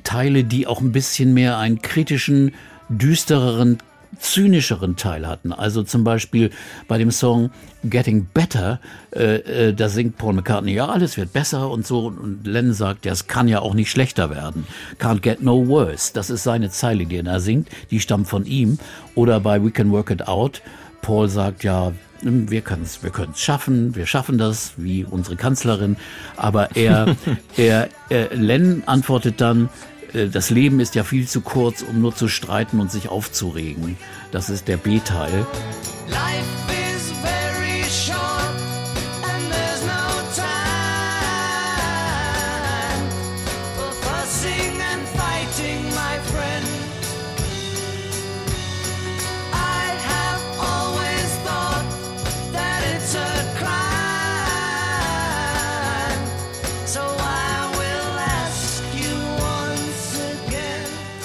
Teile, die auch ein bisschen mehr einen kritischen, düstereren zynischeren Teil hatten. Also zum Beispiel bei dem Song Getting Better, äh, äh, da singt Paul McCartney, ja, alles wird besser und so. Und Lennon sagt, ja, es kann ja auch nicht schlechter werden. Can't get no worse. Das ist seine Zeile, die er singt. Die stammt von ihm. Oder bei We Can Work It Out, Paul sagt, ja, wir können es wir können's schaffen, wir schaffen das, wie unsere Kanzlerin. Aber er, er, er Len antwortet dann, äh, das Leben ist ja viel zu kurz, um nur zu streiten und sich aufzuregen. Das ist der B-Teil.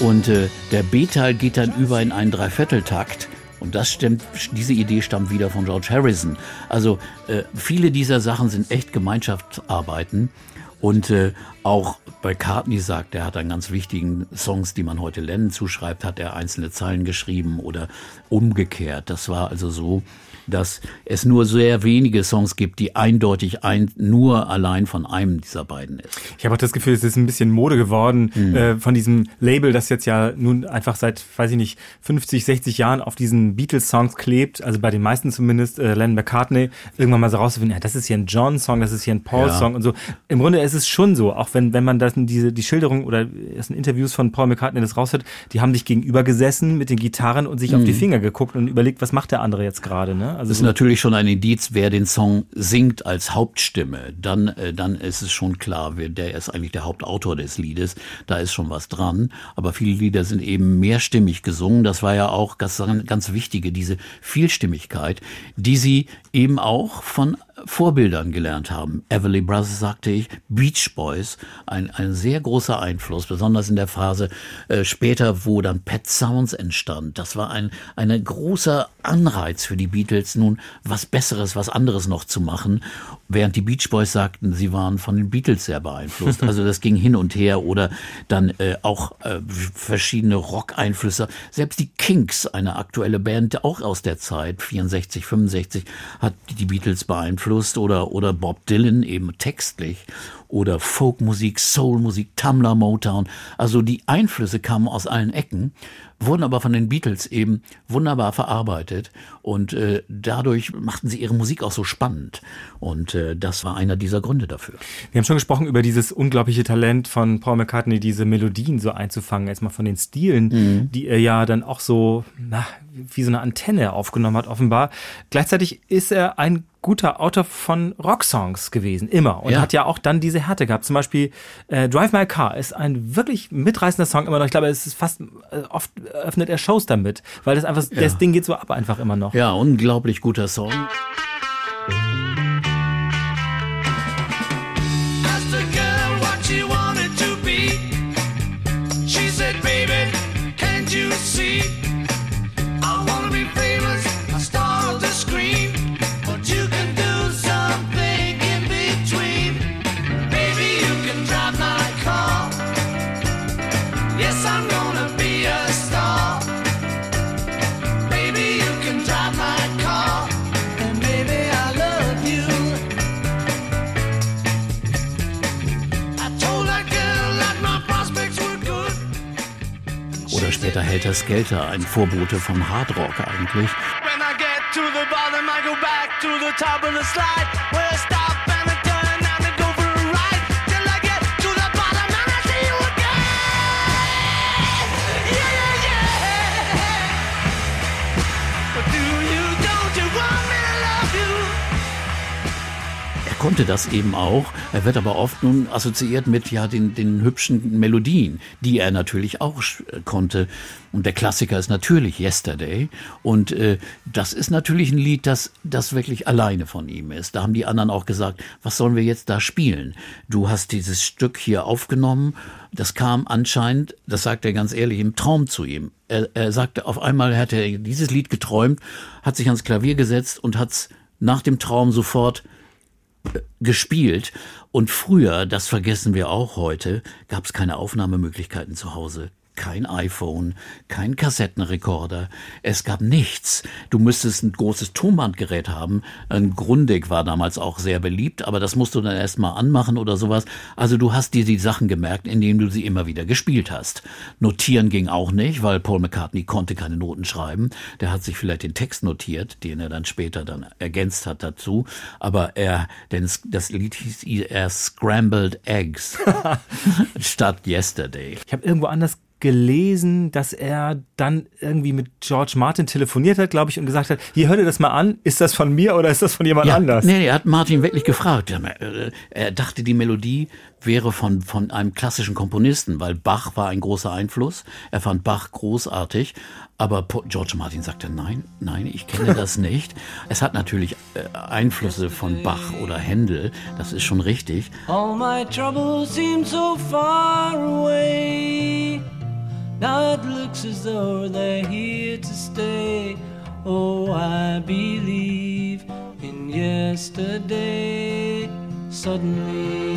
Und äh, der B-Teil geht dann über in einen Dreivierteltakt. Und das stimmt, diese Idee stammt wieder von George Harrison. Also äh, viele dieser Sachen sind echt Gemeinschaftsarbeiten. Und äh, auch bei Cartney sagt, er hat an ganz wichtigen Songs, die man heute Lennon zuschreibt, hat er einzelne Zeilen geschrieben oder umgekehrt. Das war also so, dass es nur sehr wenige Songs gibt, die eindeutig ein, nur allein von einem dieser beiden ist. Ich habe auch das Gefühl, es ist ein bisschen Mode geworden mhm. äh, von diesem Label, das jetzt ja nun einfach seit, weiß ich nicht, 50, 60 Jahren auf diesen Beatles-Songs klebt, also bei den meisten zumindest, äh, Lennon McCartney, irgendwann mal so rauszufinden, ja, das ist hier ein John-Song, das ist hier ein Paul-Song ja. und so. Im Grunde ist es schon so, auch wenn, wenn man das, diese, die Schilderung oder ersten Interviews von Paul McCartney das raushört, die haben sich gegenüber gesessen mit den Gitarren und sich mhm. auf die Finger geguckt und überlegt, was macht der andere jetzt gerade, ne? Also das ist natürlich schon ein Indiz, wer den Song singt als Hauptstimme. Dann, äh, dann ist es schon klar, wer, der ist eigentlich der Hauptautor des Liedes. Da ist schon was dran. Aber viele Lieder sind eben mehrstimmig gesungen. Das war ja auch ganz, ganz wichtige, diese Vielstimmigkeit, die sie eben auch von Vorbildern gelernt haben. Everly Brothers sagte ich, Beach Boys, ein, ein sehr großer Einfluss, besonders in der Phase äh, später, wo dann Pet Sounds entstand. Das war ein, ein großer Anreiz für die Beatles, nun was Besseres, was anderes noch zu machen, während die Beach Boys sagten, sie waren von den Beatles sehr beeinflusst. Also das ging hin und her oder dann äh, auch äh, verschiedene Rock-Einflüsse. Selbst die Kinks, eine aktuelle Band, auch aus der Zeit, 64, 65, hat die Beatles beeinflusst oder, oder Bob Dylan eben textlich oder Folkmusik, Soulmusik, Tumblr, Motown. Also die Einflüsse kamen aus allen Ecken, wurden aber von den Beatles eben wunderbar verarbeitet und äh, dadurch machten sie ihre Musik auch so spannend. Und äh, das war einer dieser Gründe dafür. Wir haben schon gesprochen über dieses unglaubliche Talent von Paul McCartney, diese Melodien so einzufangen, erstmal von den Stilen, mhm. die er ja dann auch so, na, wie so eine Antenne aufgenommen hat, offenbar. Gleichzeitig ist er ein guter Autor von Rocksongs gewesen, immer. Und ja. hat ja auch dann diese Härte gehabt. Zum Beispiel äh, Drive My Car ist ein wirklich mitreißender Song immer noch. Ich glaube, es ist fast, äh, oft öffnet er Shows damit, weil das einfach, ja. das Ding geht so ab einfach immer noch. Ja, unglaublich guter Song. Später Helter Skelter, ein Vorbote vom Hardrock eigentlich. When I get to the bottom, I go back to the top of the slide, where konnte das eben auch. Er wird aber oft nun assoziiert mit ja den, den hübschen Melodien, die er natürlich auch konnte. Und der Klassiker ist natürlich Yesterday. Und äh, das ist natürlich ein Lied, das, das wirklich alleine von ihm ist. Da haben die anderen auch gesagt, was sollen wir jetzt da spielen? Du hast dieses Stück hier aufgenommen. Das kam anscheinend, das sagt er ganz ehrlich, im Traum zu ihm. Er, er sagte, auf einmal hat er dieses Lied geträumt, hat sich ans Klavier gesetzt und hat's nach dem Traum sofort gespielt. Und früher, das vergessen wir auch heute, gab es keine Aufnahmemöglichkeiten zu Hause kein iPhone, kein Kassettenrekorder. Es gab nichts. Du müsstest ein großes Tonbandgerät haben. Ein Grundig war damals auch sehr beliebt, aber das musst du dann erstmal anmachen oder sowas. Also du hast dir die Sachen gemerkt, indem du sie immer wieder gespielt hast. Notieren ging auch nicht, weil Paul McCartney konnte keine Noten schreiben. Der hat sich vielleicht den Text notiert, den er dann später dann ergänzt hat dazu. Aber er, denn das Lied hieß er Scrambled Eggs statt Yesterday. Ich habe irgendwo anders gelesen, dass er dann irgendwie mit George Martin telefoniert hat, glaube ich, und gesagt hat, hier hör dir das mal an, ist das von mir oder ist das von jemand ja, anders? Nee, er hat Martin wirklich gefragt. Äh, er dachte, die Melodie wäre von, von einem klassischen Komponisten, weil Bach war ein großer Einfluss. Er fand Bach großartig, aber George Martin sagte, nein, nein, ich kenne das nicht. Es hat natürlich äh, Einflüsse von Bach oder Händel, das ist schon richtig. All my troubles seem so far away. Now it looks as though they're here to stay. Oh, I believe in yesterday. Suddenly,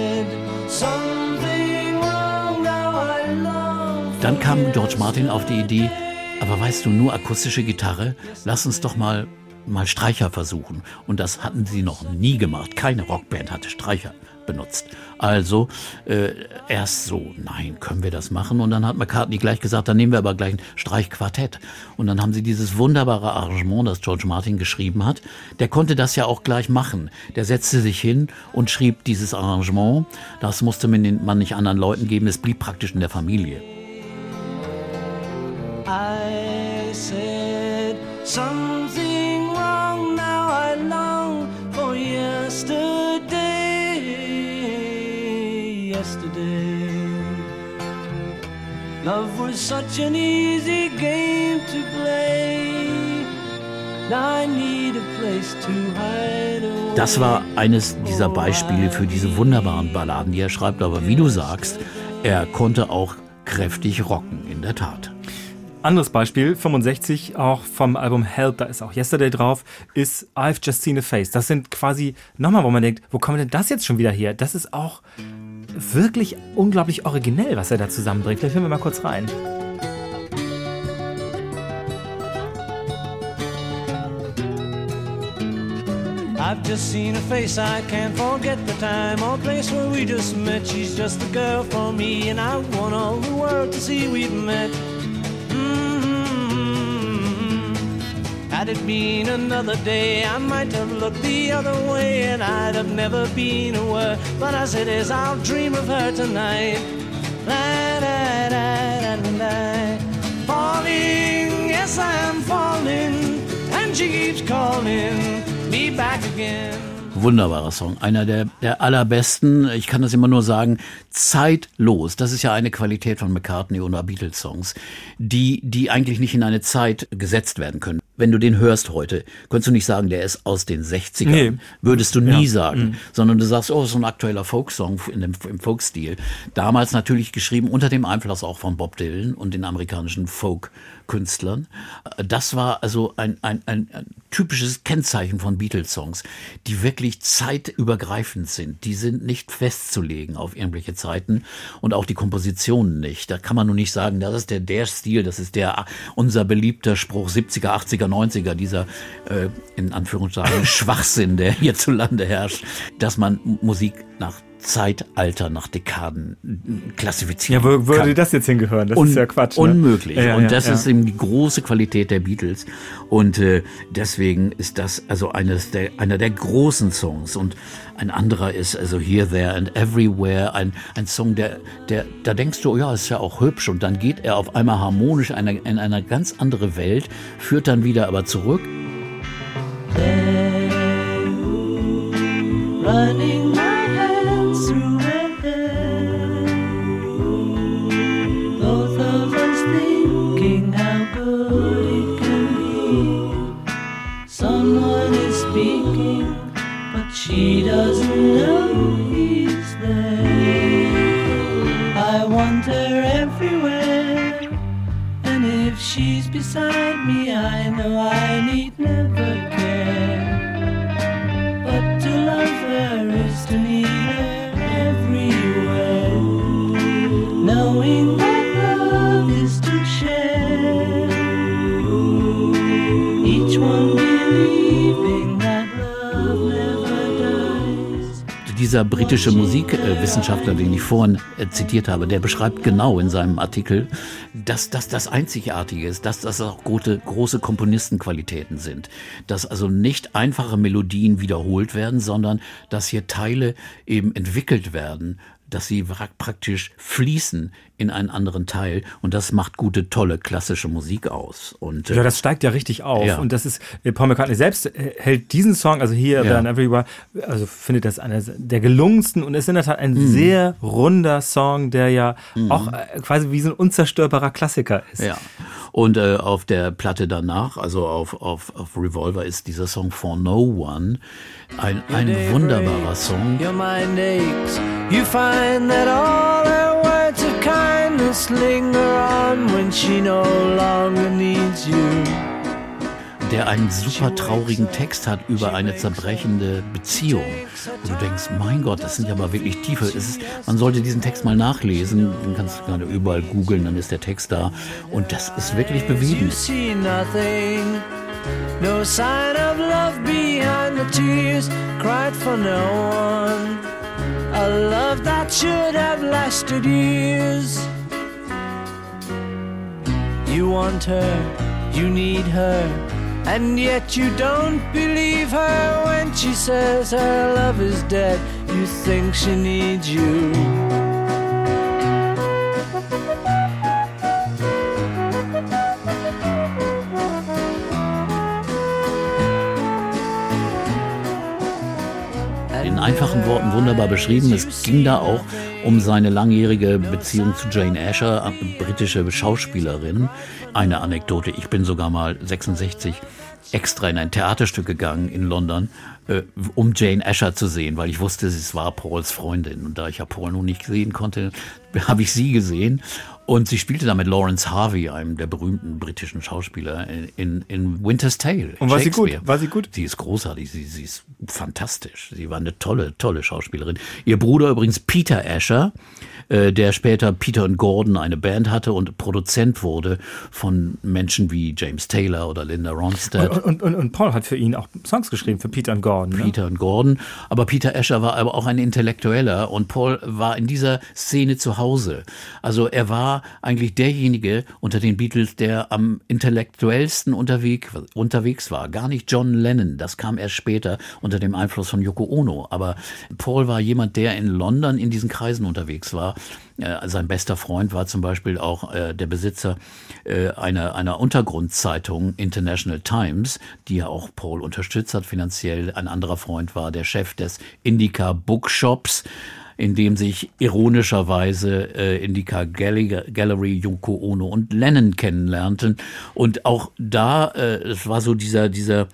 kam George Martin auf die Idee, aber weißt du, nur akustische Gitarre, lass uns doch mal mal Streicher versuchen. Und das hatten sie noch nie gemacht. Keine Rockband hatte Streicher benutzt. Also äh, erst so, nein, können wir das machen? Und dann hat McCartney gleich gesagt, dann nehmen wir aber gleich ein Streichquartett. Und dann haben sie dieses wunderbare Arrangement, das George Martin geschrieben hat. Der konnte das ja auch gleich machen. Der setzte sich hin und schrieb dieses Arrangement. Das musste man nicht anderen Leuten geben. Es blieb praktisch in der Familie. I said something wrong, now I long for yesterday, yesterday. Love was such an easy game to play. Now I need a place to hide away. Das war eines dieser Beispiele für diese wunderbaren Balladen, die er schreibt. Aber wie du sagst, er konnte auch kräftig rocken, in der Tat. Anderes Beispiel, 65, auch vom Album Help, da ist auch Yesterday drauf, ist I've Just Seen a Face. Das sind quasi, nochmal, wo man denkt, wo kommt denn das jetzt schon wieder her? Das ist auch wirklich unglaublich originell, was er da zusammenbringt. Vielleicht hören wir mal kurz rein. I've just seen a face, I can't forget the time or place where we just met. She's just the girl for me, and I want all the world to see we've met. Mm-hmm. Had it been another day, I might have looked the other way and I'd have never been aware. But as it is, I'll dream of her tonight. La, da, da, da, Falling, yes, I am falling, and she keeps calling me back again. Wunderbarer Song, einer der, der allerbesten. Ich kann das immer nur sagen, zeitlos. Das ist ja eine Qualität von McCartney oder Beatles-Songs, die, die eigentlich nicht in eine Zeit gesetzt werden können wenn du den hörst heute, könntest du nicht sagen, der ist aus den 60ern. Nee. Würdest du nie ja. sagen. Mhm. Sondern du sagst, oh, so ein aktueller Folksong in dem, im Folkstil. Damals natürlich geschrieben unter dem Einfluss auch von Bob Dylan und den amerikanischen Folk-Künstlern. Das war also ein, ein, ein, ein typisches Kennzeichen von Beatles-Songs, die wirklich zeitübergreifend sind. Die sind nicht festzulegen auf irgendwelche Zeiten und auch die Kompositionen nicht. Da kann man nur nicht sagen, das ist der, der Stil, das ist der, unser beliebter Spruch 70er, 80er, 90er, dieser äh, in Anführungszeichen Schwachsinn, der hierzulande herrscht, dass man Musik nach Zeitalter nach Dekaden klassifizieren. Ja, wo würde kann. das jetzt hingehören? Das Un ist ja Quatsch. Ne? Unmöglich. Ja, und das ja. ist eben die große Qualität der Beatles. Und äh, deswegen ist das also eines der, einer der großen Songs. Und ein anderer ist also Here, There and Everywhere. Ein, ein Song, der, der, da denkst du, oh ja, ist ja auch hübsch. Und dann geht er auf einmal harmonisch in eine, in eine ganz andere Welt, führt dann wieder aber zurück. Running dieser britische Musikwissenschaftler, den ich vorhin äh, zitiert habe, der beschreibt genau in seinem Artikel, dass das das Einzigartige ist, dass das auch große, große Komponistenqualitäten sind, dass also nicht einfache Melodien wiederholt werden, sondern dass hier Teile eben entwickelt werden dass sie praktisch fließen in einen anderen Teil und das macht gute, tolle klassische Musik aus. Und, äh, ja, das steigt ja richtig auf ja. und das ist, äh, Paul McCartney selbst äh, hält diesen Song, also hier, ja. Everywhere, also findet das einer der gelungensten und ist in der Tat ein mhm. sehr runder Song, der ja mhm. auch quasi wie so ein unzerstörbarer Klassiker ist. Ja. Und äh, auf der Platte danach, also auf, auf, auf Revolver, ist dieser Song For No One ein, ein wunderbarer Song. Your mind aches. You find that all kindness linger on when she no longer needs you der einen super traurigen Text hat über eine zerbrechende Beziehung. Und du denkst, mein Gott, das sind ja aber wirklich tiefe. Ist, man sollte diesen Text mal nachlesen. Den kannst du gerade überall googeln, dann ist der Text da. Und das ist wirklich bewegend. No sign of love behind the tears cried for no one. A love that should have lasted years. You want her, you need her, and yet you don't believe her when she says her love is dead. You think she needs you. Einfachen Worten wunderbar beschrieben. Es ging da auch um seine langjährige Beziehung zu Jane Asher, britische Schauspielerin. Eine Anekdote, ich bin sogar mal 66 extra in ein Theaterstück gegangen in London, äh, um Jane Asher zu sehen, weil ich wusste, es war Pauls Freundin. Und da ich ja Paul nun nicht sehen konnte, habe ich sie gesehen. Und sie spielte da mit Lawrence Harvey, einem der berühmten britischen Schauspieler, in, in Winter's Tale. Und war sie gut? War sie gut? Sie ist großartig, sie, sie ist fantastisch. Sie war eine tolle, tolle Schauspielerin. Ihr Bruder übrigens Peter Asher, äh, der später Peter und Gordon eine Band hatte und Produzent wurde von Menschen wie James Taylor oder Linda Ronstadt. Und, und, und Paul hat für ihn auch Songs geschrieben, für Peter und Gordon. Ne? Peter und Gordon. Aber Peter Asher war aber auch ein Intellektueller und Paul war in dieser Szene zu Hause. Also er war eigentlich derjenige unter den Beatles, der am intellektuellsten unterwegs, unterwegs war. Gar nicht John Lennon, das kam erst später unter dem Einfluss von Yoko Ono. Aber Paul war jemand, der in London in diesen Kreisen unterwegs war äh, sein bester Freund war zum Beispiel auch äh, der Besitzer äh, einer, einer Untergrundzeitung International Times, die ja auch Paul unterstützt hat finanziell. Ein anderer Freund war der Chef des Indica Bookshops in dem sich ironischerweise äh, Indica Gallery, Yoko Ono und Lennon kennenlernten. Und auch da, äh, es war so dieser, dieser,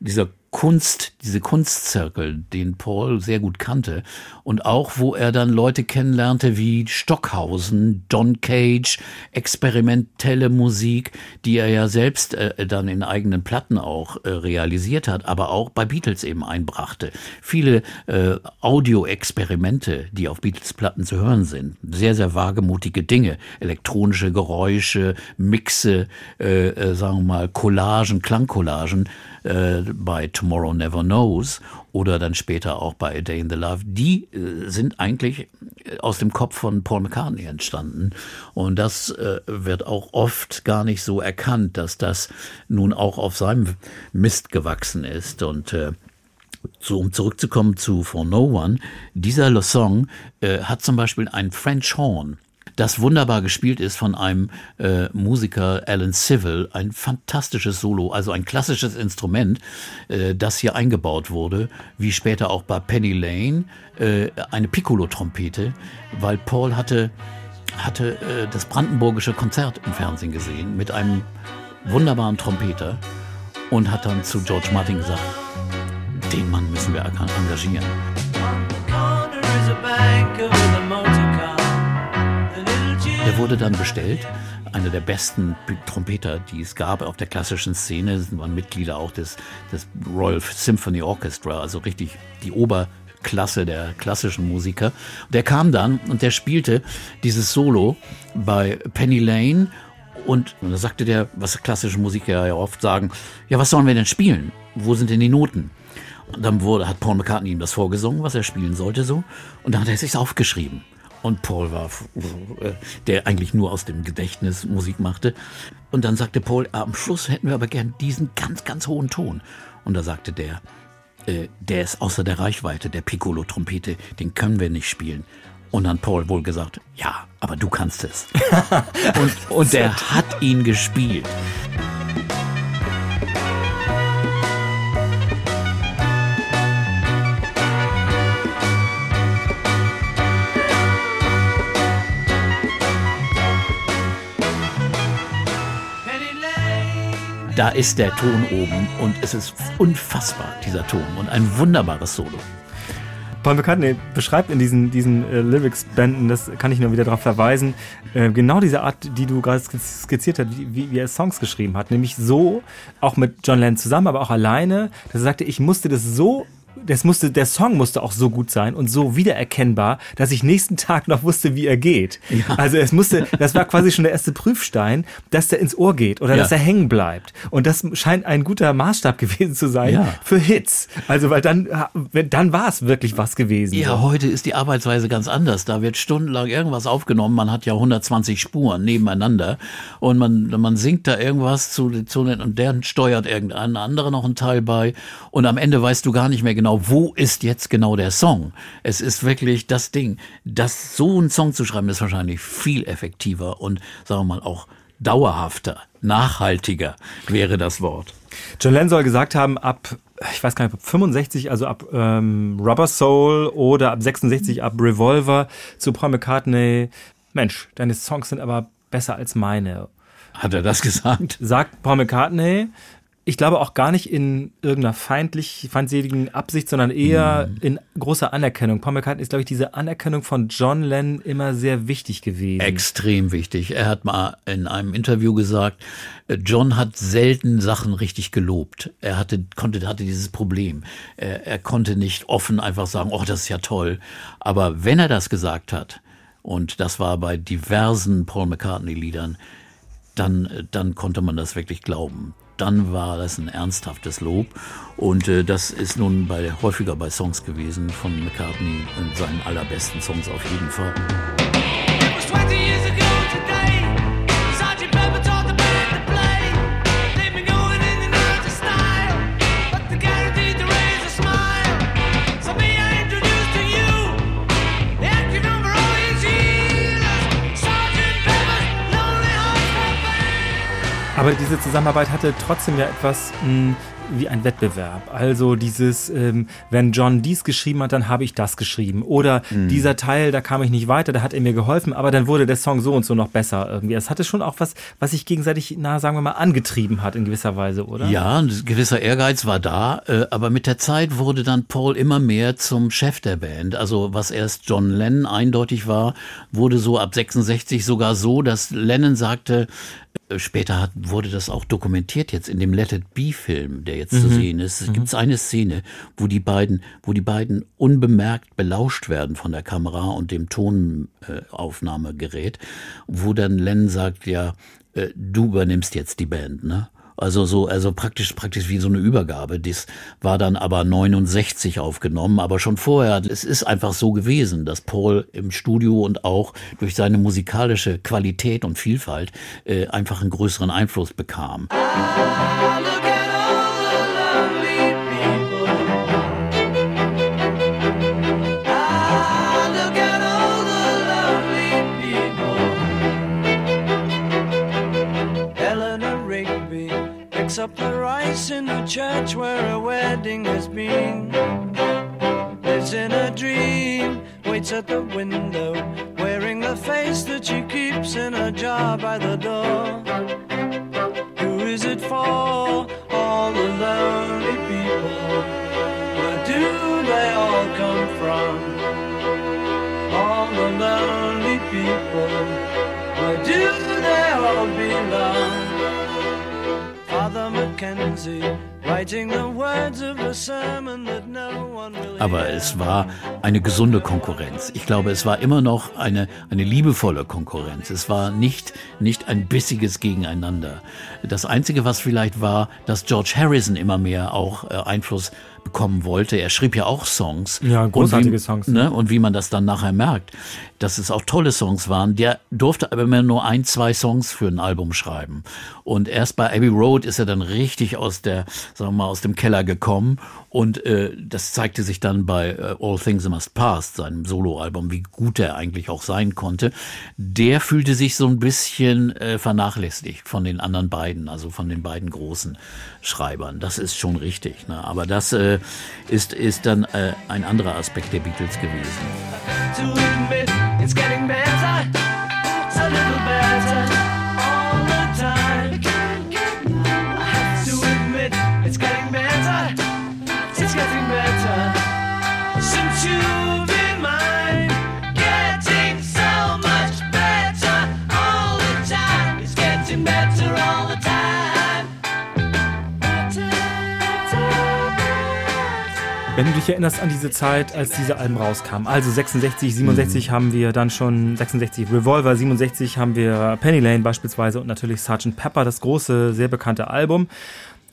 dieser Kunst, diese Kunstzirkel, den Paul sehr gut kannte und auch wo er dann Leute kennenlernte wie Stockhausen, Don Cage, experimentelle Musik, die er ja selbst äh, dann in eigenen Platten auch äh, realisiert hat, aber auch bei Beatles eben einbrachte. Viele äh, Audio-Experimente, die auf Beatles-Platten zu hören sind, sehr, sehr wagemutige Dinge, elektronische Geräusche, Mixe, äh, äh, sagen wir mal Collagen, Klangcollagen, äh, bei Tomorrow Never Knows oder dann später auch bei A Day in the Love, die äh, sind eigentlich äh, aus dem Kopf von Paul McCartney entstanden. Und das äh, wird auch oft gar nicht so erkannt, dass das nun auch auf seinem Mist gewachsen ist. Und äh, so, um zurückzukommen zu For No One, dieser Song äh, hat zum Beispiel ein French Horn das wunderbar gespielt ist von einem äh, Musiker Alan Civil, ein fantastisches Solo, also ein klassisches Instrument, äh, das hier eingebaut wurde, wie später auch bei Penny Lane, äh, eine Piccolo-Trompete, weil Paul hatte, hatte äh, das brandenburgische Konzert im Fernsehen gesehen mit einem wunderbaren Trompeter und hat dann zu George Martin gesagt, den Mann müssen wir engagieren. Wurde dann bestellt. Einer der besten Trompeter, die es gab auf der klassischen Szene, waren Mitglieder auch des, des Royal Symphony Orchestra, also richtig die Oberklasse der klassischen Musiker. Der kam dann und der spielte dieses Solo bei Penny Lane und, und da sagte der, was klassische Musiker ja oft sagen, ja, was sollen wir denn spielen? Wo sind denn die Noten? Und dann wurde, hat Paul McCartney ihm das vorgesungen, was er spielen sollte so. Und dann hat er es sich aufgeschrieben. Und Paul war, äh, der eigentlich nur aus dem Gedächtnis Musik machte. Und dann sagte Paul, am Schluss hätten wir aber gern diesen ganz, ganz hohen Ton. Und da sagte der, äh, der ist außer der Reichweite der Piccolo-Trompete, den können wir nicht spielen. Und dann Paul wohl gesagt, ja, aber du kannst es. und, und der hat ihn gespielt. Da ist der Ton oben und es ist unfassbar, dieser Ton und ein wunderbares Solo. Paul McCartney beschreibt in diesen, diesen äh, Lyrics-Bänden, das kann ich nur wieder darauf verweisen, äh, genau diese Art, die du gerade skizziert hast, wie, wie, er Songs geschrieben hat. Nämlich so, auch mit John Lennon zusammen, aber auch alleine, dass er sagte, ich musste das so das musste, der Song musste auch so gut sein und so wiedererkennbar, dass ich nächsten Tag noch wusste, wie er geht. Ja. Also es musste, das war quasi schon der erste Prüfstein, dass der ins Ohr geht oder ja. dass er hängen bleibt. Und das scheint ein guter Maßstab gewesen zu sein ja. für Hits. Also weil dann, dann war es wirklich was gewesen. Ja, heute ist die Arbeitsweise ganz anders. Da wird stundenlang irgendwas aufgenommen. Man hat ja 120 Spuren nebeneinander und man, man singt da irgendwas zu, zu und der steuert irgendein anderer noch einen Teil bei und am Ende weißt du gar nicht mehr genau, wo ist jetzt genau der Song. Es ist wirklich das Ding. Das so einen Song zu schreiben ist wahrscheinlich viel effektiver und sagen wir mal auch dauerhafter, nachhaltiger wäre das Wort. John Lennon soll gesagt haben, ab ich weiß gar nicht, ab 65, also ab ähm, Rubber Soul oder ab 66 ab Revolver zu Paul McCartney. Mensch, deine Songs sind aber besser als meine. Hat er das gesagt? Sagt Paul McCartney. Ich glaube auch gar nicht in irgendeiner feindlich, feindseligen Absicht, sondern eher mm. in großer Anerkennung. Paul McCartney ist, glaube ich, diese Anerkennung von John Lennon immer sehr wichtig gewesen. Extrem wichtig. Er hat mal in einem Interview gesagt, John hat selten Sachen richtig gelobt. Er hatte, konnte, hatte dieses Problem. Er, er konnte nicht offen einfach sagen, oh, das ist ja toll. Aber wenn er das gesagt hat, und das war bei diversen Paul McCartney-Liedern, dann, dann konnte man das wirklich glauben. Dann war das ein ernsthaftes Lob. Und äh, das ist nun bei, häufiger bei Songs gewesen von McCartney in seinen allerbesten Songs auf jeden Fall. Aber diese Zusammenarbeit hatte trotzdem ja etwas mh, hm, wie ein Wettbewerb. Also dieses, ähm, wenn John dies geschrieben hat, dann habe ich das geschrieben. Oder mhm. dieser Teil, da kam ich nicht weiter, da hat er mir geholfen, aber dann wurde der Song so und so noch besser irgendwie. Es hatte schon auch was, was sich gegenseitig, na, sagen wir mal, angetrieben hat in gewisser Weise, oder? Ja, ein gewisser Ehrgeiz war da, äh, aber mit der Zeit wurde dann Paul immer mehr zum Chef der Band. Also was erst John Lennon eindeutig war, wurde so ab 66 sogar so, dass Lennon sagte, später hat, wurde das auch dokumentiert jetzt in dem Let It Be Film, der jetzt mhm. zu sehen ist. Es mhm. gibt eine Szene, wo die beiden, wo die beiden unbemerkt belauscht werden von der Kamera und dem Tonaufnahmegerät, wo dann Len sagt, ja, äh, du übernimmst jetzt die Band, ne? Also so, also praktisch, praktisch wie so eine Übergabe. Das war dann aber 69 aufgenommen, aber schon vorher. Es ist einfach so gewesen, dass Paul im Studio und auch durch seine musikalische Qualität und Vielfalt äh, einfach einen größeren Einfluss bekam. Up the rice in the church where a wedding has been. Lives in a dream, waits at the window, wearing the face that she keeps in a jar by the door. Who is it for? All the lonely people. Where do they all come from? All the lonely people. Where do they all belong? Aber es war eine gesunde Konkurrenz. Ich glaube, es war immer noch eine, eine liebevolle Konkurrenz. Es war nicht, nicht ein bissiges Gegeneinander. Das Einzige, was vielleicht war, dass George Harrison immer mehr auch äh, Einfluss bekommen wollte. Er schrieb ja auch Songs. Ja, großartige wie, Songs. Ne, und wie man das dann nachher merkt, dass es auch tolle Songs waren. Der durfte aber immer nur ein, zwei Songs für ein Album schreiben. Und erst bei Abbey Road ist er dann richtig aus der, sagen wir mal, aus dem Keller gekommen und äh, das zeigte sich dann bei äh, All Things Must Pass, seinem Soloalbum, wie gut er eigentlich auch sein konnte. Der fühlte sich so ein bisschen äh, vernachlässigt von den anderen beiden, also von den beiden großen Schreibern. Das ist schon richtig. Ne? Aber das äh, ist, ist dann äh, ein anderer Aspekt der Beatles gewesen. Wenn du dich erinnerst an diese Zeit, als diese Alben rauskamen, also 66, 67 mhm. haben wir dann schon 66 Revolver, 67 haben wir Penny Lane beispielsweise und natürlich Sgt. Pepper, das große, sehr bekannte Album.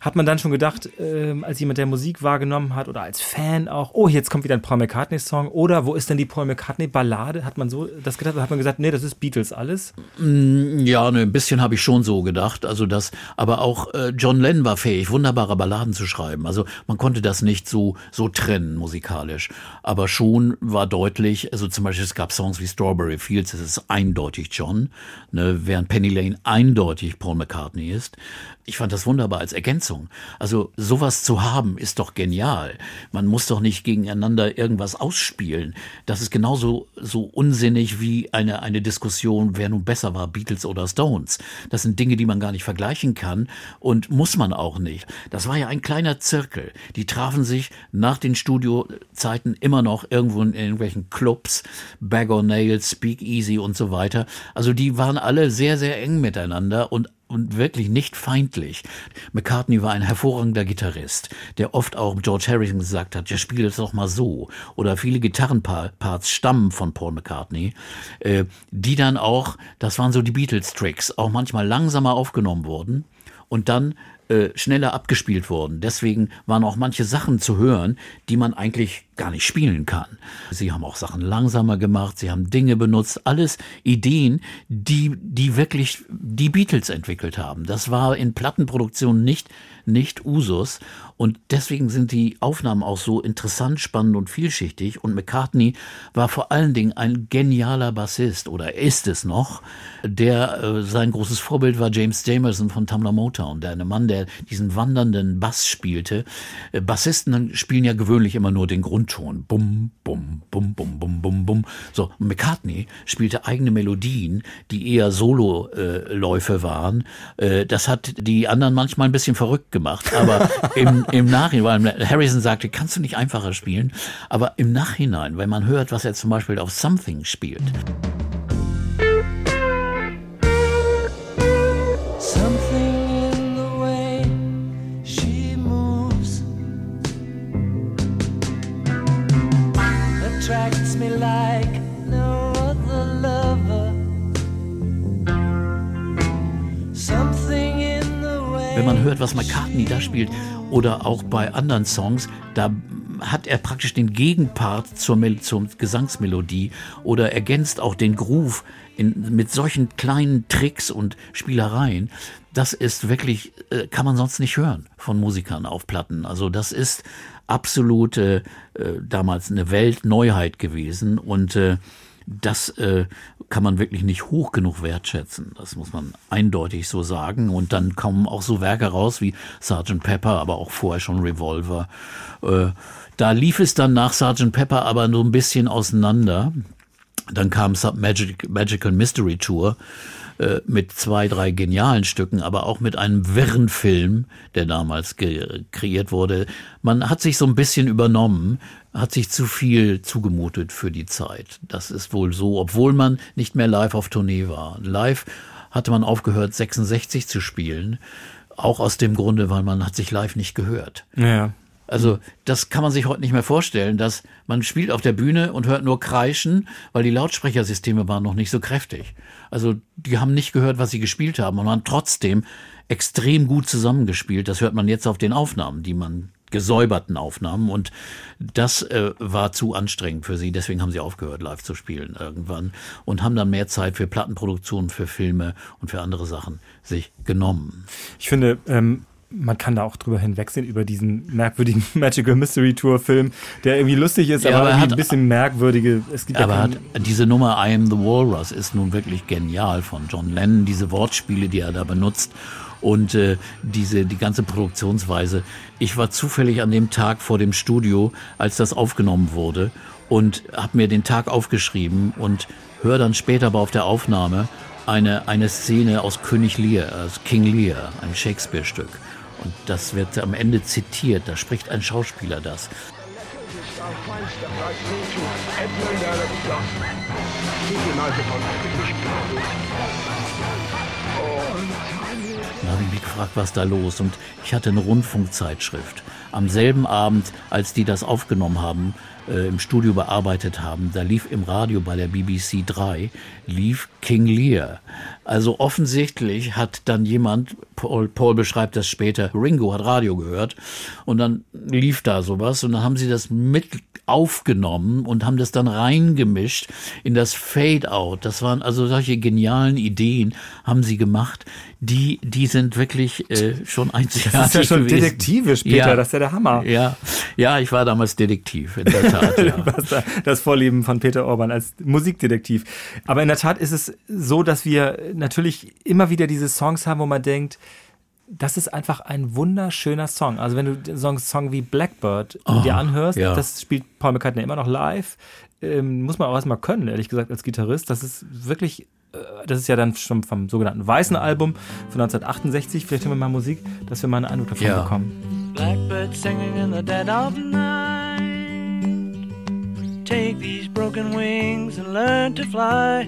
Hat man dann schon gedacht, äh, als jemand, der Musik wahrgenommen hat oder als Fan auch, oh, jetzt kommt wieder ein Paul McCartney-Song oder wo ist denn die Paul McCartney-Ballade? Hat man so das gedacht oder hat man gesagt, nee, das ist Beatles alles? Mm, ja, ne, ein bisschen habe ich schon so gedacht. Also das, aber auch äh, John Lennon war fähig, wunderbare Balladen zu schreiben. Also man konnte das nicht so, so trennen musikalisch. Aber schon war deutlich, also zum Beispiel es gab Songs wie Strawberry Fields, das ist eindeutig John, ne, während Penny Lane eindeutig Paul McCartney ist. Ich fand das wunderbar als Ergänzung. Also sowas zu haben ist doch genial. Man muss doch nicht gegeneinander irgendwas ausspielen. Das ist genauso so unsinnig wie eine, eine Diskussion, wer nun besser war, Beatles oder Stones. Das sind Dinge, die man gar nicht vergleichen kann und muss man auch nicht. Das war ja ein kleiner Zirkel. Die trafen sich nach den Studiozeiten immer noch irgendwo in irgendwelchen Clubs, Bag or Nails, Speak Easy und so weiter. Also die waren alle sehr, sehr eng miteinander und und wirklich nicht feindlich. McCartney war ein hervorragender Gitarrist, der oft auch George Harrison gesagt hat, ja spiel das doch mal so. Oder viele Gitarrenparts stammen von Paul McCartney, äh, die dann auch, das waren so die Beatles-Tricks, auch manchmal langsamer aufgenommen wurden und dann äh, schneller abgespielt wurden. Deswegen waren auch manche Sachen zu hören, die man eigentlich gar nicht spielen kann. Sie haben auch Sachen langsamer gemacht, sie haben Dinge benutzt, alles Ideen, die, die wirklich die Beatles entwickelt haben. Das war in Plattenproduktion nicht, nicht Usus. Und deswegen sind die Aufnahmen auch so interessant, spannend und vielschichtig. Und McCartney war vor allen Dingen ein genialer Bassist oder ist es noch. Der äh, sein großes Vorbild war James Jamerson von Tamla Motown, der eine Mann, der diesen wandernden Bass spielte. Äh, Bassisten spielen ja gewöhnlich immer nur den Grund Grundton. Bum, bum, bum, bum, bum, bum, bum. So, McCartney spielte eigene Melodien, die eher Solo-Läufe waren. Äh, das hat die anderen manchmal ein bisschen verrückt gemacht. Aber im, im Nachhinein, weil Harrison sagte, kannst du nicht einfacher spielen? Aber im Nachhinein, wenn man hört, was er zum Beispiel auf Something spielt. Wenn man hört, was McCartney da spielt oder auch bei anderen Songs, da hat er praktisch den Gegenpart zur, zur Gesangsmelodie oder ergänzt auch den Groove in, mit solchen kleinen Tricks und Spielereien. Das ist wirklich, äh, kann man sonst nicht hören von Musikern auf Platten. Also das ist absolut äh, damals eine Weltneuheit gewesen und äh, das äh, kann man wirklich nicht hoch genug wertschätzen. Das muss man eindeutig so sagen. Und dann kommen auch so Werke raus wie Sgt. Pepper, aber auch vorher schon Revolver. Äh, da lief es dann nach Sgt. Pepper aber so ein bisschen auseinander. Dann kam Magic, Magical Mystery Tour äh, mit zwei, drei genialen Stücken, aber auch mit einem wirren Film, der damals kreiert wurde. Man hat sich so ein bisschen übernommen, hat sich zu viel zugemutet für die Zeit. Das ist wohl so, obwohl man nicht mehr live auf Tournee war. Live hatte man aufgehört, 66 zu spielen. Auch aus dem Grunde, weil man hat sich live nicht gehört. Ja. Also das kann man sich heute nicht mehr vorstellen, dass man spielt auf der Bühne und hört nur Kreischen, weil die Lautsprechersysteme waren noch nicht so kräftig. Also die haben nicht gehört, was sie gespielt haben und man trotzdem extrem gut zusammengespielt. Das hört man jetzt auf den Aufnahmen, die man gesäuberten Aufnahmen und das äh, war zu anstrengend für sie. Deswegen haben sie aufgehört, live zu spielen irgendwann und haben dann mehr Zeit für Plattenproduktionen, für Filme und für andere Sachen sich genommen. Ich finde, ähm, man kann da auch drüber hinwegsehen über diesen merkwürdigen Magical Mystery Tour Film, der irgendwie lustig ist, ja, aber, aber hat, ein bisschen merkwürdige. Es gibt aber ja hat, diese Nummer I Am the Walrus ist nun wirklich genial von John Lennon, diese Wortspiele, die er da benutzt und äh, diese die ganze Produktionsweise. Ich war zufällig an dem Tag vor dem Studio, als das aufgenommen wurde und habe mir den Tag aufgeschrieben und höre dann später aber auf der Aufnahme eine, eine Szene aus König Lear, aus King Lear, ein Shakespeare-Stück. Und das wird am Ende zitiert, da spricht ein Schauspieler das. Dann habe ich mich gefragt, was da los? Und ich hatte eine Rundfunkzeitschrift, am selben Abend, als die das aufgenommen haben, äh, im Studio bearbeitet haben, da lief im Radio bei der BBC 3, lief King Lear. Also offensichtlich hat dann jemand, Paul, Paul beschreibt das später, Ringo hat Radio gehört und dann lief da sowas und dann haben sie das mit aufgenommen und haben das dann reingemischt in das Fade-Out. Das waren also solche genialen Ideen, haben sie gemacht. Die, die sind wirklich äh, schon einzigartig. Das ist ja schon gewesen. detektivisch, Peter, Ja. das ist ja der Hammer. Ja, ja, ich war damals Detektiv, in der Tat. Ja. Das Vorleben von Peter Orban als Musikdetektiv. Aber in der Tat ist es so, dass wir natürlich immer wieder diese Songs haben, wo man denkt, das ist einfach ein wunderschöner Song. Also wenn du so einen Song wie Blackbird dir anhörst, ja. das spielt Paul McCartney immer noch live. Ähm, muss man auch erstmal können, ehrlich gesagt, als Gitarrist. Das ist wirklich, äh, das ist ja dann schon vom sogenannten Weißen Album von 1968. Vielleicht hören wir mal Musik, dass wir mal einen Eindruck davon Ja. bekommen. Blackbird singing in the dead of night. Take these broken wings and learn to fly.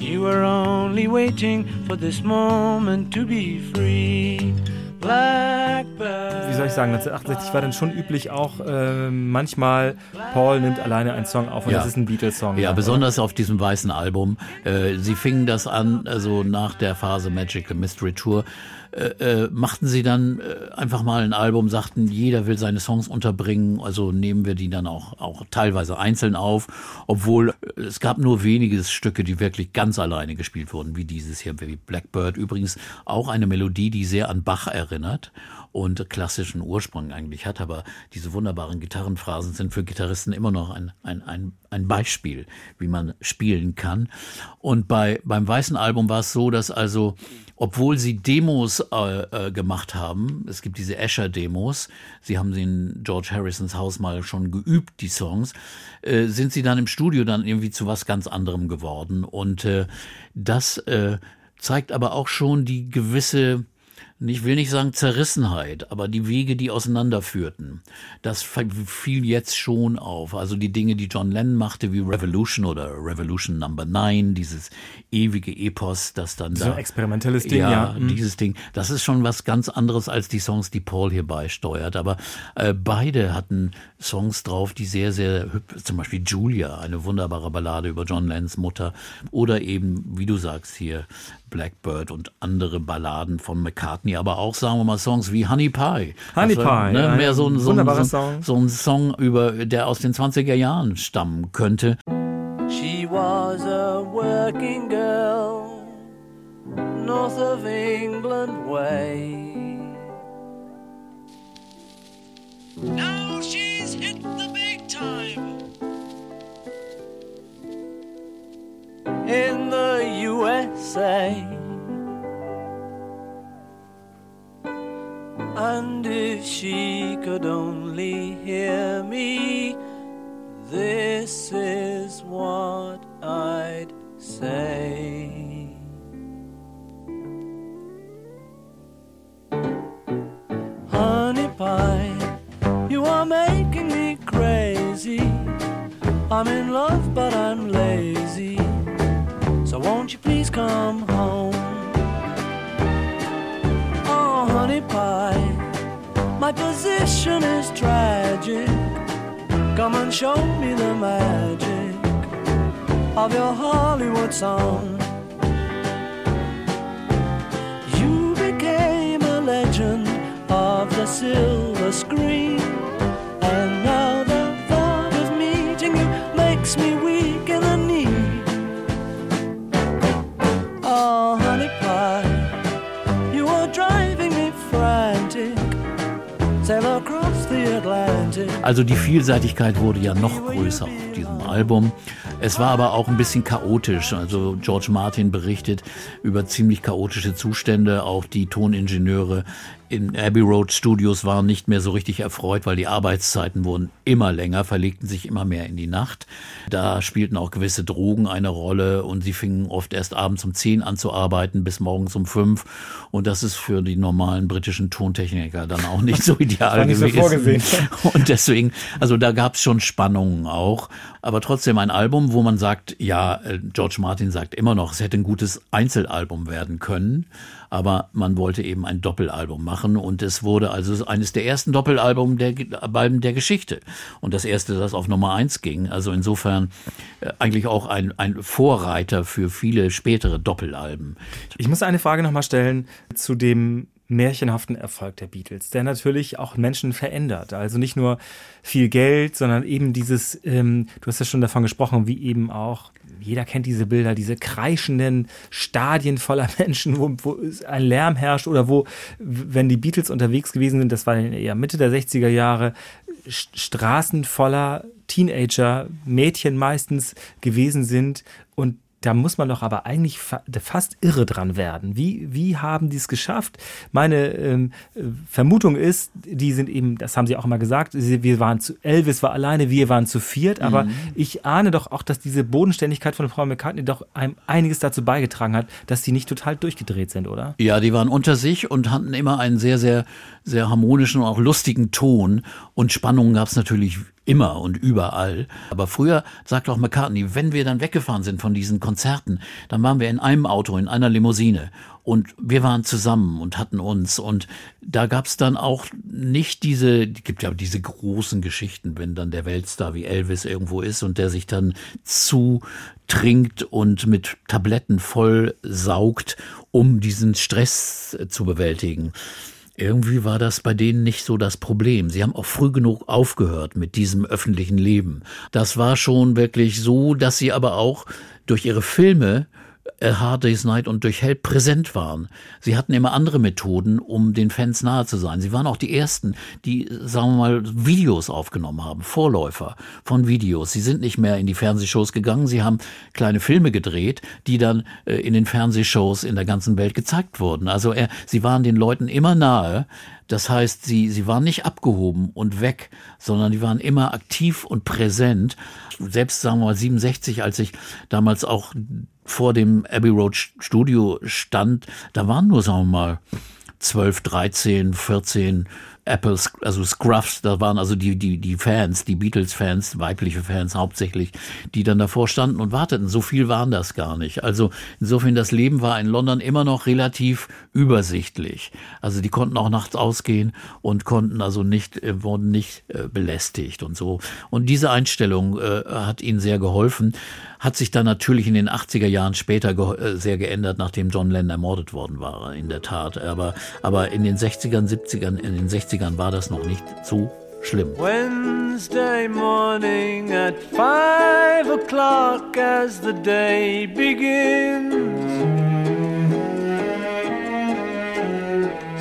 You were only waiting for this moment to be free. Blackbird. wie soll ich sagen, 1968 war dann schon üblich auch äh, manchmal, Paul nimmt alleine einen Song auf und Ja. das ist ein Beatles-Song. Ja, besonders auf diesem weißen Album. Äh, sie fingen das an, also nach der Phase Magical Mystery Tour, äh, äh, machten sie dann äh, einfach mal ein Album, sagten, jeder will seine Songs unterbringen, also nehmen wir die dann auch, auch teilweise einzeln auf, obwohl es gab nur wenige Stücke, die wirklich ganz alleine gespielt wurden, wie dieses hier, wie Blackbird. Übrigens auch eine Melodie, die sehr an Bach erinnert und klassischen Ursprung eigentlich hat, aber diese wunderbaren Gitarrenphrasen sind für Gitarristen immer noch ein, ein, ein, ein Beispiel, wie man spielen kann. Und bei, beim Weißen Album war es so, dass also, obwohl sie Demos äh, äh, gemacht haben, es gibt diese Escher-Demos, sie haben sie in George Harrisons Haus mal schon geübt, die Songs, äh, sind sie dann im Studio dann irgendwie zu was ganz anderem geworden. Und äh, das äh, zeigt aber auch schon die gewisse ich will nicht sagen Zerrissenheit, aber die Wege, die auseinanderführten, das fiel jetzt schon auf. Also die Dinge, die John Lennon machte, wie Revolution oder Revolution Number 9, dieses ewige Epos, das dann So da. ein experimentelles Ding, ja. ja. Mhm. dieses Ding. Das ist schon was ganz anderes als die Songs, die Paul hier beisteuert. Aber äh, beide hatten Songs drauf, die sehr, sehr hübsch, zum Beispiel Julia, eine wunderbare Ballade über John Lennons Mutter. Oder eben, wie du sagst hier, Blackbird und andere Balladen von McCartney, aber auch, sagen wir mal, Songs wie Honey Pie. Honey war, Pie, ne, ein mehr so ein, so, ein, Song. so ein Song, über, der aus den 20er Jahren stammen könnte. She was a working girl, north of England way. Now she's hit the big time. In the USA. And if she could only hear me, this is what I'd say. Honey pie, you are making me crazy. I'm in love, but I'm lazy. Won't you please come home? Oh, honey pie, my position is tragic. Come and show me the magic of your Hollywood song. You became a legend of the silver screen, Also die Vielseitigkeit wurde ja noch größer auf diesem Album. Es war aber auch ein bisschen chaotisch. Also George Martin berichtet über ziemlich chaotische Zustände. Auch die Toningenieure in Abbey Road Studios waren nicht mehr so richtig erfreut, weil die Arbeitszeiten wurden immer länger, verlegten sich immer mehr in die Nacht. Da spielten auch gewisse Drogen eine Rolle und sie fingen oft erst abends um zehn an zu arbeiten bis morgens um fünf. Und das ist für die normalen britischen Tontechniker dann auch nicht so ideal nicht so gewesen. vorgesehen. Und deswegen, also da gab es schon Spannungen auch. Aber trotzdem ein Album, wo man sagt, ja, äh, George Martin sagt immer noch, es hätte ein gutes Einzelalbum werden können aber man wollte eben ein Doppelalbum machen und es wurde also eines der ersten Doppelalbum der, der Geschichte und das erste, das auf Nummer eins ging. Also insofern äh, eigentlich auch ein, ein Vorreiter für viele spätere Doppelalben. Ich muss eine Frage nochmal stellen zu dem märchenhaften Erfolg der Beatles, der natürlich auch Menschen verändert. Also nicht nur viel Geld, sondern eben dieses, ähm, du hast ja schon davon gesprochen, wie eben auch jeder kennt diese Bilder, diese kreischenden Stadien voller Menschen, wo, wo ein Lärm herrscht oder wo, wenn die Beatles unterwegs gewesen sind, das war ja Mitte der 60er Jahre, Straßen voller Teenager, Mädchen meistens gewesen sind und da muss man doch aber eigentlich fa fast irre dran werden. Wie, wie haben die es geschafft? Meine ähm, äh, Vermutung ist, die sind eben, das haben sie auch immer gesagt, wir waren zu, Elvis war alleine, wir waren zu viert, aber mhm. ich ahne doch auch, dass diese Bodenständigkeit von Frau McCartney doch einem einiges dazu beigetragen hat, dass sie nicht total durchgedreht sind, oder? Ja, die waren unter sich und hatten immer einen sehr, sehr, sehr harmonischen und auch lustigen Ton und Spannungen gab es natürlich immer und überall. Aber früher sagt auch McCartney, wenn wir dann weggefahren sind von diesen Konzerten, dann waren wir in einem Auto, in einer Limousine und wir waren zusammen und hatten uns und da gab es dann auch nicht diese, die gibt ja diese großen Geschichten, wenn dann der Weltstar wie Elvis irgendwo ist und der sich dann zutrinkt und mit Tabletten voll saugt, um diesen Stress zu bewältigen. Irgendwie war das bei denen nicht so das Problem. Sie haben auch früh genug aufgehört mit diesem öffentlichen Leben. Das war schon wirklich so, dass sie aber auch durch ihre Filme A Hard Day's Night und durch Help präsent waren. Sie hatten immer andere Methoden, um den Fans nahe zu sein. Sie waren auch die ersten, die, sagen wir mal, Videos aufgenommen haben, Vorläufer von Videos. Sie sind nicht mehr in die Fernsehshows gegangen, sie haben kleine Filme gedreht, die dann äh, in den Fernsehshows in der ganzen Welt gezeigt wurden. Also er, sie waren den Leuten immer nahe. Das heißt, sie, sie waren nicht abgehoben und weg, sondern die waren immer aktiv und präsent. Selbst, sagen wir mal, 67, als ich damals auch vor dem Abbey Road Studio stand, da waren nur, sagen wir mal, 12, 13, 14 Apples, also Scruffs, da waren also die, die, die Fans, die Beatles-Fans, weibliche Fans hauptsächlich, die dann davor standen und warteten. So viel waren das gar nicht. Also insofern, das Leben war in London immer noch relativ übersichtlich. Also die konnten auch nachts ausgehen und konnten also nicht, äh, wurden nicht äh, belästigt und so. Und diese Einstellung äh, hat ihnen sehr geholfen hat sich dann natürlich in den 80er Jahren später ge äh, sehr geändert, nachdem John Lennon ermordet worden war, in der Tat. Aber, aber in den 60ern, 70ern, in den 60ern war das noch nicht so schlimm. Wednesday morning at five o'clock as the day begins.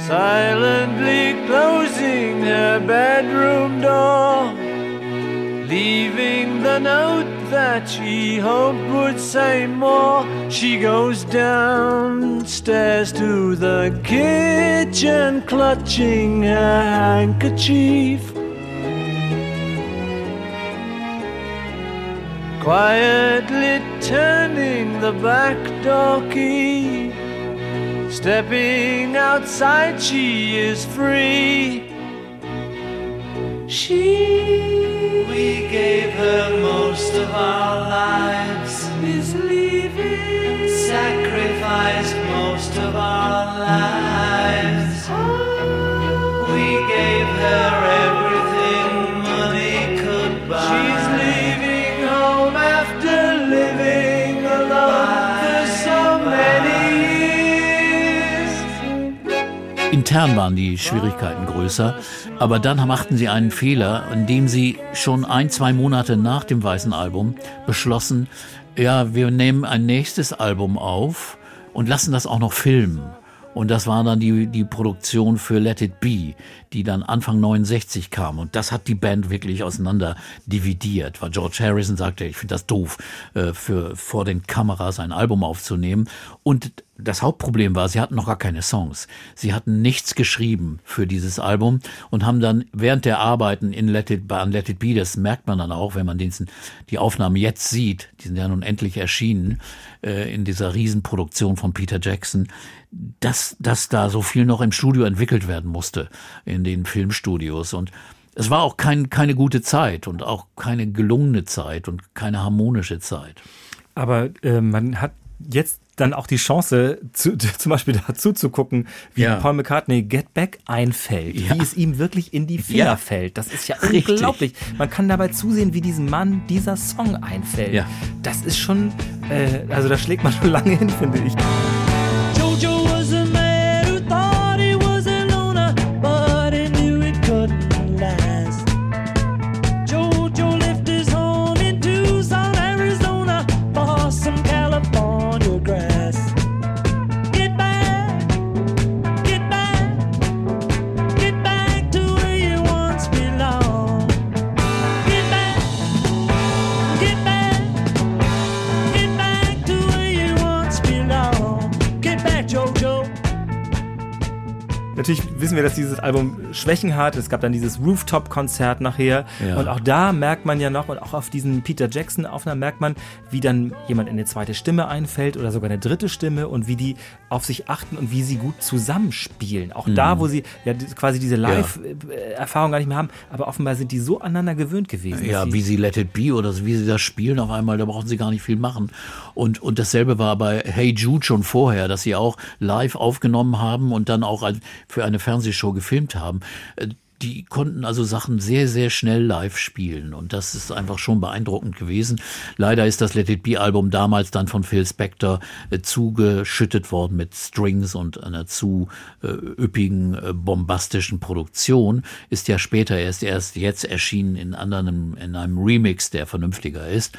Silently closing her bedroom door, leaving the note that she hoped would say more. She goes downstairs to the kitchen, clutching her handkerchief. Quietly turning the back door key. Stepping outside, she is free. She, we gave her most of our lives, is leaving, sacrificed most of our lives. Oh. We gave her Intern waren die Schwierigkeiten größer. Aber dann machten sie einen Fehler, indem sie schon ein, zwei Monate nach dem Weißen Album beschlossen, ja, wir nehmen ein nächstes Album auf und lassen das auch noch filmen. Und das war dann die, die Produktion für Let It Be, die dann Anfang 69 kam. Und das hat die Band wirklich auseinander dividiert, weil George Harrison sagte, ich finde das doof, äh, für, vor den Kameras ein Album aufzunehmen. Und das Hauptproblem war, sie hatten noch gar keine Songs. Sie hatten nichts geschrieben für dieses Album und haben dann während der Arbeiten in Let It, an Let It Be, das merkt man dann auch, wenn man diesen, die Aufnahmen jetzt sieht, die sind ja nun endlich erschienen, äh, in dieser Riesenproduktion von Peter Jackson, dass, dass da so viel noch im Studio entwickelt werden musste, in den Filmstudios und es war auch kein, keine gute Zeit und auch keine gelungene Zeit und keine harmonische Zeit. Aber äh, man hat jetzt dann auch die Chance, zu, zum Beispiel dazu zu gucken, wie Ja. Paul McCartney Get Back einfällt, Ja. wie es ihm wirklich in die Finger Ja. fällt. Das ist ja Richtig. unglaublich. Man kann dabei zusehen, wie diesem Mann dieser Song einfällt. Ja. Das ist schon, äh, also da schlägt man schon lange hin, finde ich. Wissen wir, dass dieses Album Schwächen hat. Es gab dann dieses Rooftop-Konzert nachher. Ja. Und auch da merkt man ja noch, und auch auf diesen Peter Jackson-Aufnahmen merkt man, wie dann jemand in eine zweite Stimme einfällt oder sogar eine dritte Stimme und wie die auf sich achten und wie sie gut zusammenspielen. Auch da, wo sie ja quasi diese Live-Erfahrung gar nicht mehr haben, aber offenbar sind die so aneinander gewöhnt gewesen. Ja, wie sie Let It Be oder so, wie sie das spielen auf einmal, da brauchen sie gar nicht viel machen. Und, und dasselbe war bei Hey Jude schon vorher, dass sie auch live aufgenommen haben und dann auch für eine Fernsehshow gefilmt haben. Äh, Die konnten also Sachen sehr, sehr schnell live spielen und das ist einfach schon beeindruckend gewesen. Leider ist das Let It Be Album damals dann von Phil Spector äh, zugeschüttet worden mit Strings und einer zu äh, üppigen, äh, bombastischen Produktion. Ist ja später erst erst jetzt erschienen in anderen, in einem Remix, der vernünftiger ist.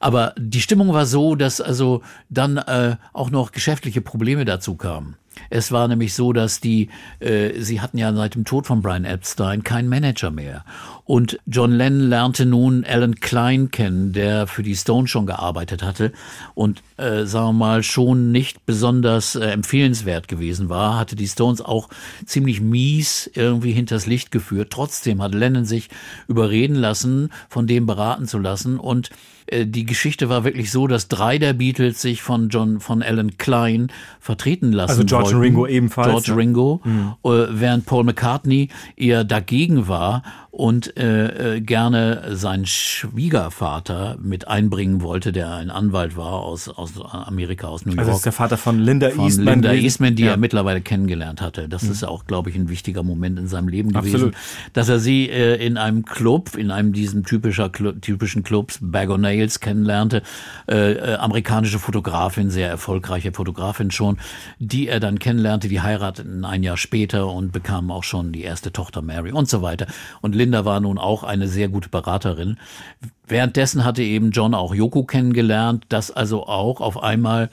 Aber die Stimmung war so, dass also dann äh, auch noch geschäftliche Probleme dazu kamen. Es war nämlich so, dass die, äh, sie hatten ja seit dem Tod von Brian Epstein keinen Manager mehr. Und John Lennon lernte nun Alan Klein kennen, der für die Stones schon gearbeitet hatte und, äh, sagen wir mal, schon nicht besonders äh, empfehlenswert gewesen war, hatte die Stones auch ziemlich mies irgendwie hinters Licht geführt. Trotzdem hat Lennon sich überreden lassen, von dem beraten zu lassen und die Geschichte war wirklich so, dass drei der Beatles sich von John, von Alan Klein vertreten lassen Also George wollten. Ringo ebenfalls, George ja. Ringo, äh, während Paul McCartney eher dagegen war und äh, äh, gerne seinen Schwiegervater mit einbringen wollte, der ein Anwalt war aus, aus Amerika, aus New York also das ist der Vater von Linda von Eastman. Linda. Eastman, die Ja. Mhm. er mittlerweile kennengelernt hatte. Das ist auch, glaube ich, ein wichtiger Moment in seinem Leben gewesen, Absolut. dass er sie äh, in einem Club, in einem diesem typischer typischen Clubs, Bag o' Nails kennenlernte, äh, äh, amerikanische Fotografin, sehr erfolgreiche Fotografin schon, die er dann kennenlernte, die heirateten ein Jahr später und bekamen auch schon die erste Tochter Mary und so weiter. Und Linda war nun auch eine sehr gute Beraterin. Währenddessen hatte eben John auch Yoko kennengelernt, das also auch auf einmal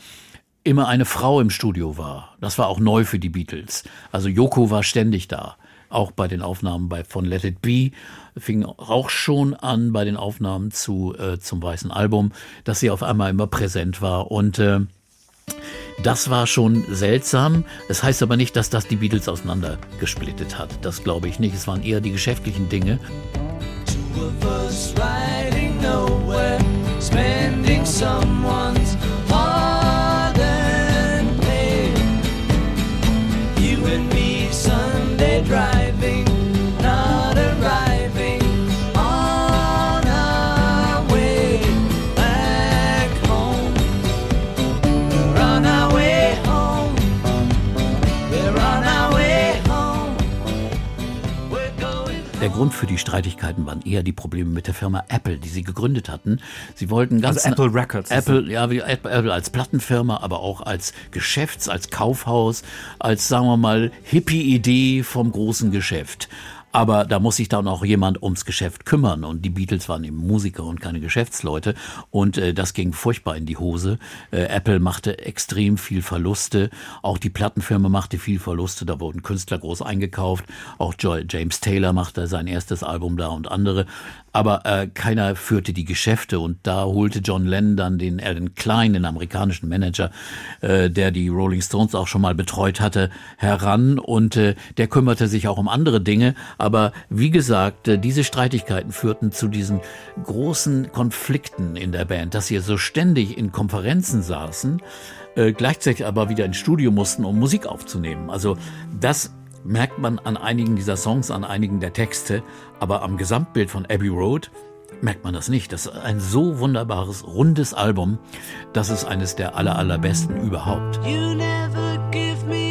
immer eine Frau im Studio war. Das war auch neu für die Beatles. Also Yoko war ständig da. Auch bei den Aufnahmen bei, von Let It Be fing auch schon an bei den Aufnahmen zu, äh, zum Weißen Album, dass sie auf einmal immer präsent war. Und äh, das war schon seltsam. Das heißt aber nicht, dass das die Beatles auseinandergesplittet hat. Das glaube ich nicht. Es waren eher die geschäftlichen Dinge. Two of us riding nowhere, spending someone's Grund für die Streitigkeiten waren eher die Probleme mit der Firma Apple, die sie gegründet hatten. Sie wollten ganz Also Apple Records. Apple, ja, wie Apple Apple als Plattenfirma, aber auch als Geschäfts-, als Kaufhaus, als, sagen wir mal, Hippie-Idee vom großen Geschäft. Aber da muss sich dann auch jemand ums Geschäft kümmern. Und die Beatles waren eben Musiker und keine Geschäftsleute. Und äh, das ging furchtbar in die Hose. Äh, Apple machte extrem viel Verluste. Auch die Plattenfirma machte viel Verluste. Da wurden Künstler groß eingekauft. Auch James Taylor machte sein erstes Album da und andere. Aber äh, keiner führte die Geschäfte. Und da holte John Lennon dann den Alan Klein, den amerikanischen Manager, äh, der die Rolling Stones auch schon mal betreut hatte, heran. Und äh, der kümmerte sich auch um andere Dinge. Aber wie gesagt, äh, diese Streitigkeiten führten zu diesen großen Konflikten in der Band, dass sie so ständig in Konferenzen saßen, äh, gleichzeitig aber wieder ins Studio mussten, um Musik aufzunehmen. Also das merkt man an einigen dieser Songs, an einigen der Texte, aber am Gesamtbild von Abbey Road merkt man das nicht. Das ist ein so wunderbares, rundes Album. Das ist eines der aller, allerbesten überhaupt. You never give me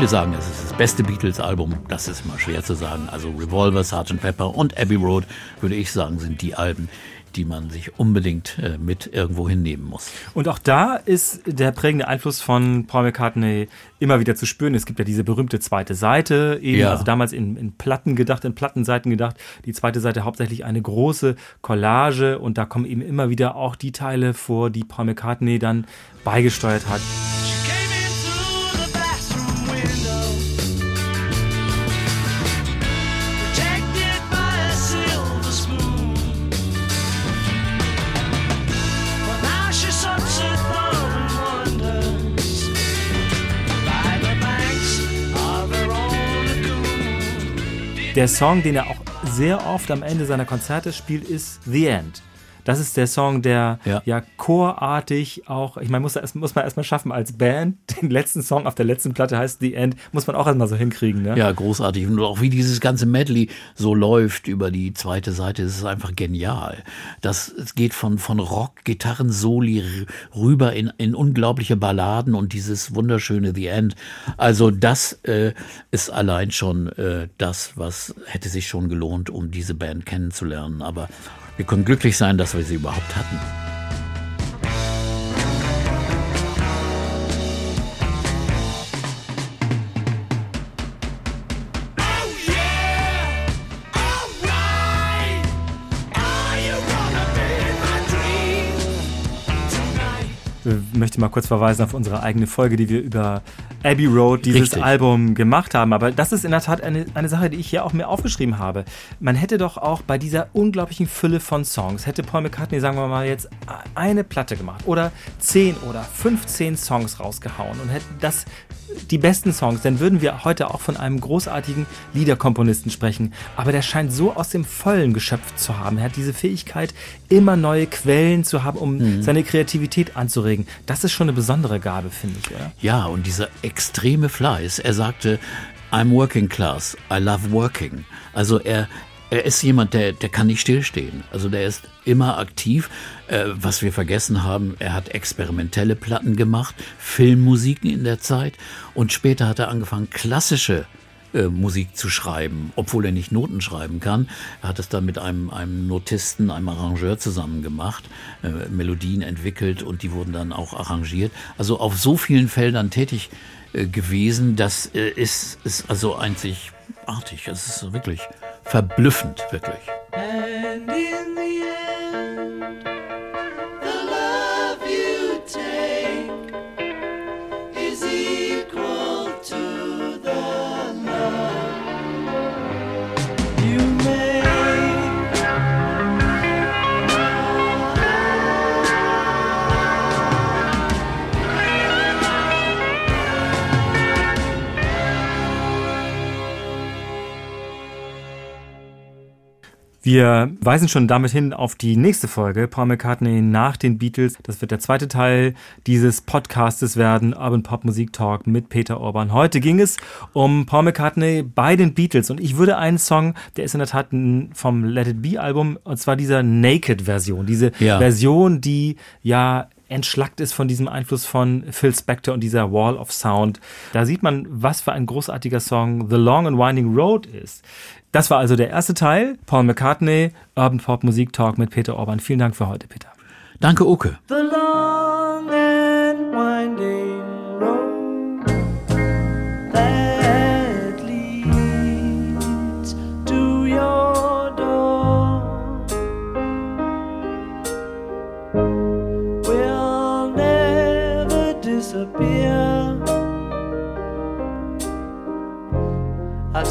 Viele sagen, es ist das beste Beatles-Album. Das ist immer schwer zu sagen. Also Revolver, Sgt. Pepper und Abbey Road, würde ich sagen, sind die Alben, die man sich unbedingt äh, mit irgendwo hinnehmen muss. Und auch da ist der prägende Einfluss von Paul McCartney immer wieder zu spüren. Es gibt ja diese berühmte zweite Seite, eben, Ja. also damals in, in Platten gedacht, in Plattenseiten gedacht. Die zweite Seite hauptsächlich eine große Collage und da kommen eben immer wieder auch die Teile vor, die Paul McCartney dann beigesteuert hat. Der Song, den er auch sehr oft am Ende seiner Konzerte spielt, ist The End. Das ist der Song, der ja, Ja. chorartig auch, ich meine, muss, erst- muss man erstmal schaffen als Band. Den letzten Song auf der letzten Platte heißt The End, muss man auch erstmal so hinkriegen. Ne? Ja, großartig. Und auch wie dieses ganze Medley so läuft über die zweite Seite, das ist einfach genial. Das es geht von, von Rock, Gitarren-Soli r- rüber in, in unglaubliche Balladen und dieses wunderschöne The End. Also das äh, ist allein schon äh, das, was hätte sich schon gelohnt, um diese Band kennenzulernen. Aber wir können glücklich sein, dass wir sie überhaupt hatten. Möchte mal kurz verweisen auf unsere eigene Folge, die wir über Abbey Road, dieses Richtig. Album gemacht haben. Aber das ist in der Tat eine, eine Sache, die ich hier auch mir aufgeschrieben habe. Man hätte doch auch bei dieser unglaublichen Fülle von Songs, hätte Paul McCartney, sagen wir mal, jetzt eine Platte gemacht oder 10 oder 15 Songs rausgehauen und hätte das die besten Songs, dann würden wir heute auch von einem großartigen Liederkomponisten sprechen. Aber der scheint so aus dem Vollen geschöpft zu haben. Er hat diese Fähigkeit, immer neue Quellen zu haben, um seine Kreativität anzuregen. Das ist schon eine besondere Gabe, finde ich, oder? Ja, und dieser extreme Fleiß. Er sagte, I'm working class, I love working. Also er, er ist jemand, der, der kann nicht stillstehen. Also der ist immer aktiv. Äh, was wir vergessen haben, er hat experimentelle Platten gemacht, Filmmusiken in der Zeit und später hat er angefangen, klassische äh, Musik zu schreiben, obwohl er nicht Noten schreiben kann. Er hat es dann mit einem, einem Notisten, einem Arrangeur zusammen gemacht, äh, Melodien entwickelt und die wurden dann auch arrangiert. Also auf so vielen Feldern tätig äh, gewesen, das äh, ist, ist also einzigartig. Es ist wirklich verblüffend, wirklich. And in the end, Wir weisen schon damit hin auf die nächste Folge, Paul McCartney nach den Beatles. Das wird der zweite Teil dieses Podcastes werden, Urban Pop Musik Talk mit Peter Orban. Heute ging es um Paul McCartney bei den Beatles und ich würde einen Song, der ist in der Tat vom Let It Be Album, und zwar dieser Naked Version, diese ja. Version, die ja entschlackt ist von diesem Einfluss von Phil Spector und dieser Wall of Sound. Da sieht man, was für ein großartiger Song The Long and Winding Road ist. Das war also der erste Teil. Paul McCartney, Urban Pop Musik Talk mit Peter Orban. Vielen Dank für heute, Peter. Danke, Oke. The long and winding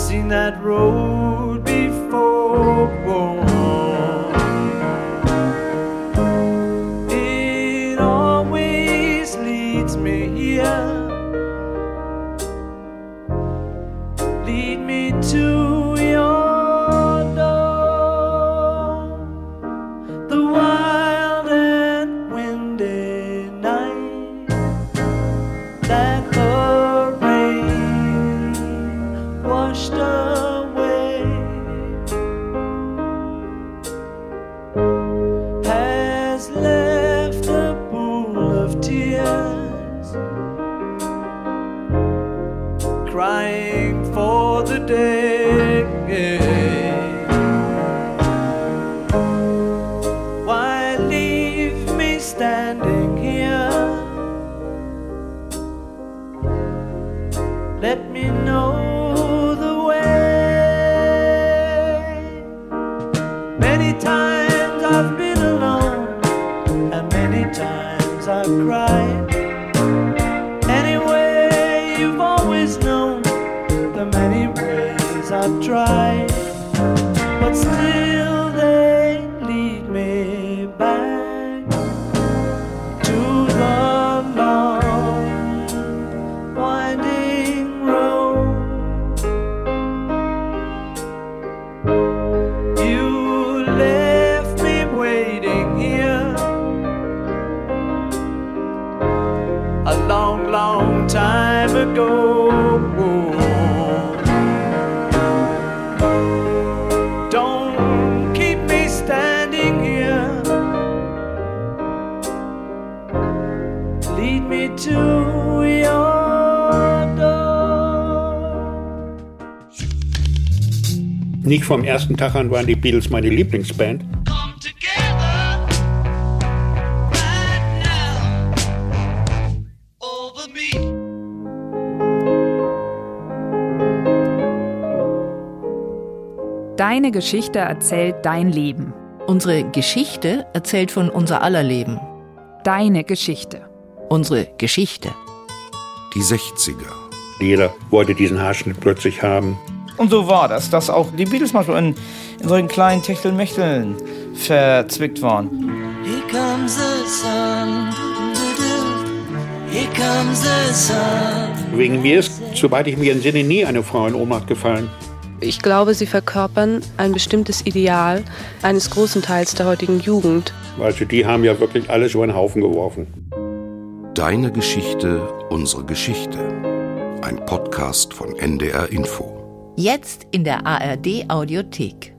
seen that road vom ersten Tag an waren die Beatles meine Lieblingsband. Deine Geschichte erzählt dein Leben. Unsere Geschichte erzählt von unser aller Leben. Deine Geschichte. Unsere Geschichte. Die 60er. Jeder wollte diesen Haarschnitt plötzlich haben. Und so war das, dass auch die Beatles manchmal in, in solchen kleinen Techtelmechteln verzwickt waren. Here comes the sun. Here comes the sun. Wegen mir ist, soweit ich mich entsinne, nie eine Frau in Ohnmacht gefallen. Ich glaube, sie verkörpern ein bestimmtes Ideal eines großen Teils der heutigen Jugend. Also die haben ja wirklich alles über den Haufen geworfen. Deine Geschichte, unsere Geschichte. Ein Podcast von NDR Info. Jetzt in der ARD Audiothek.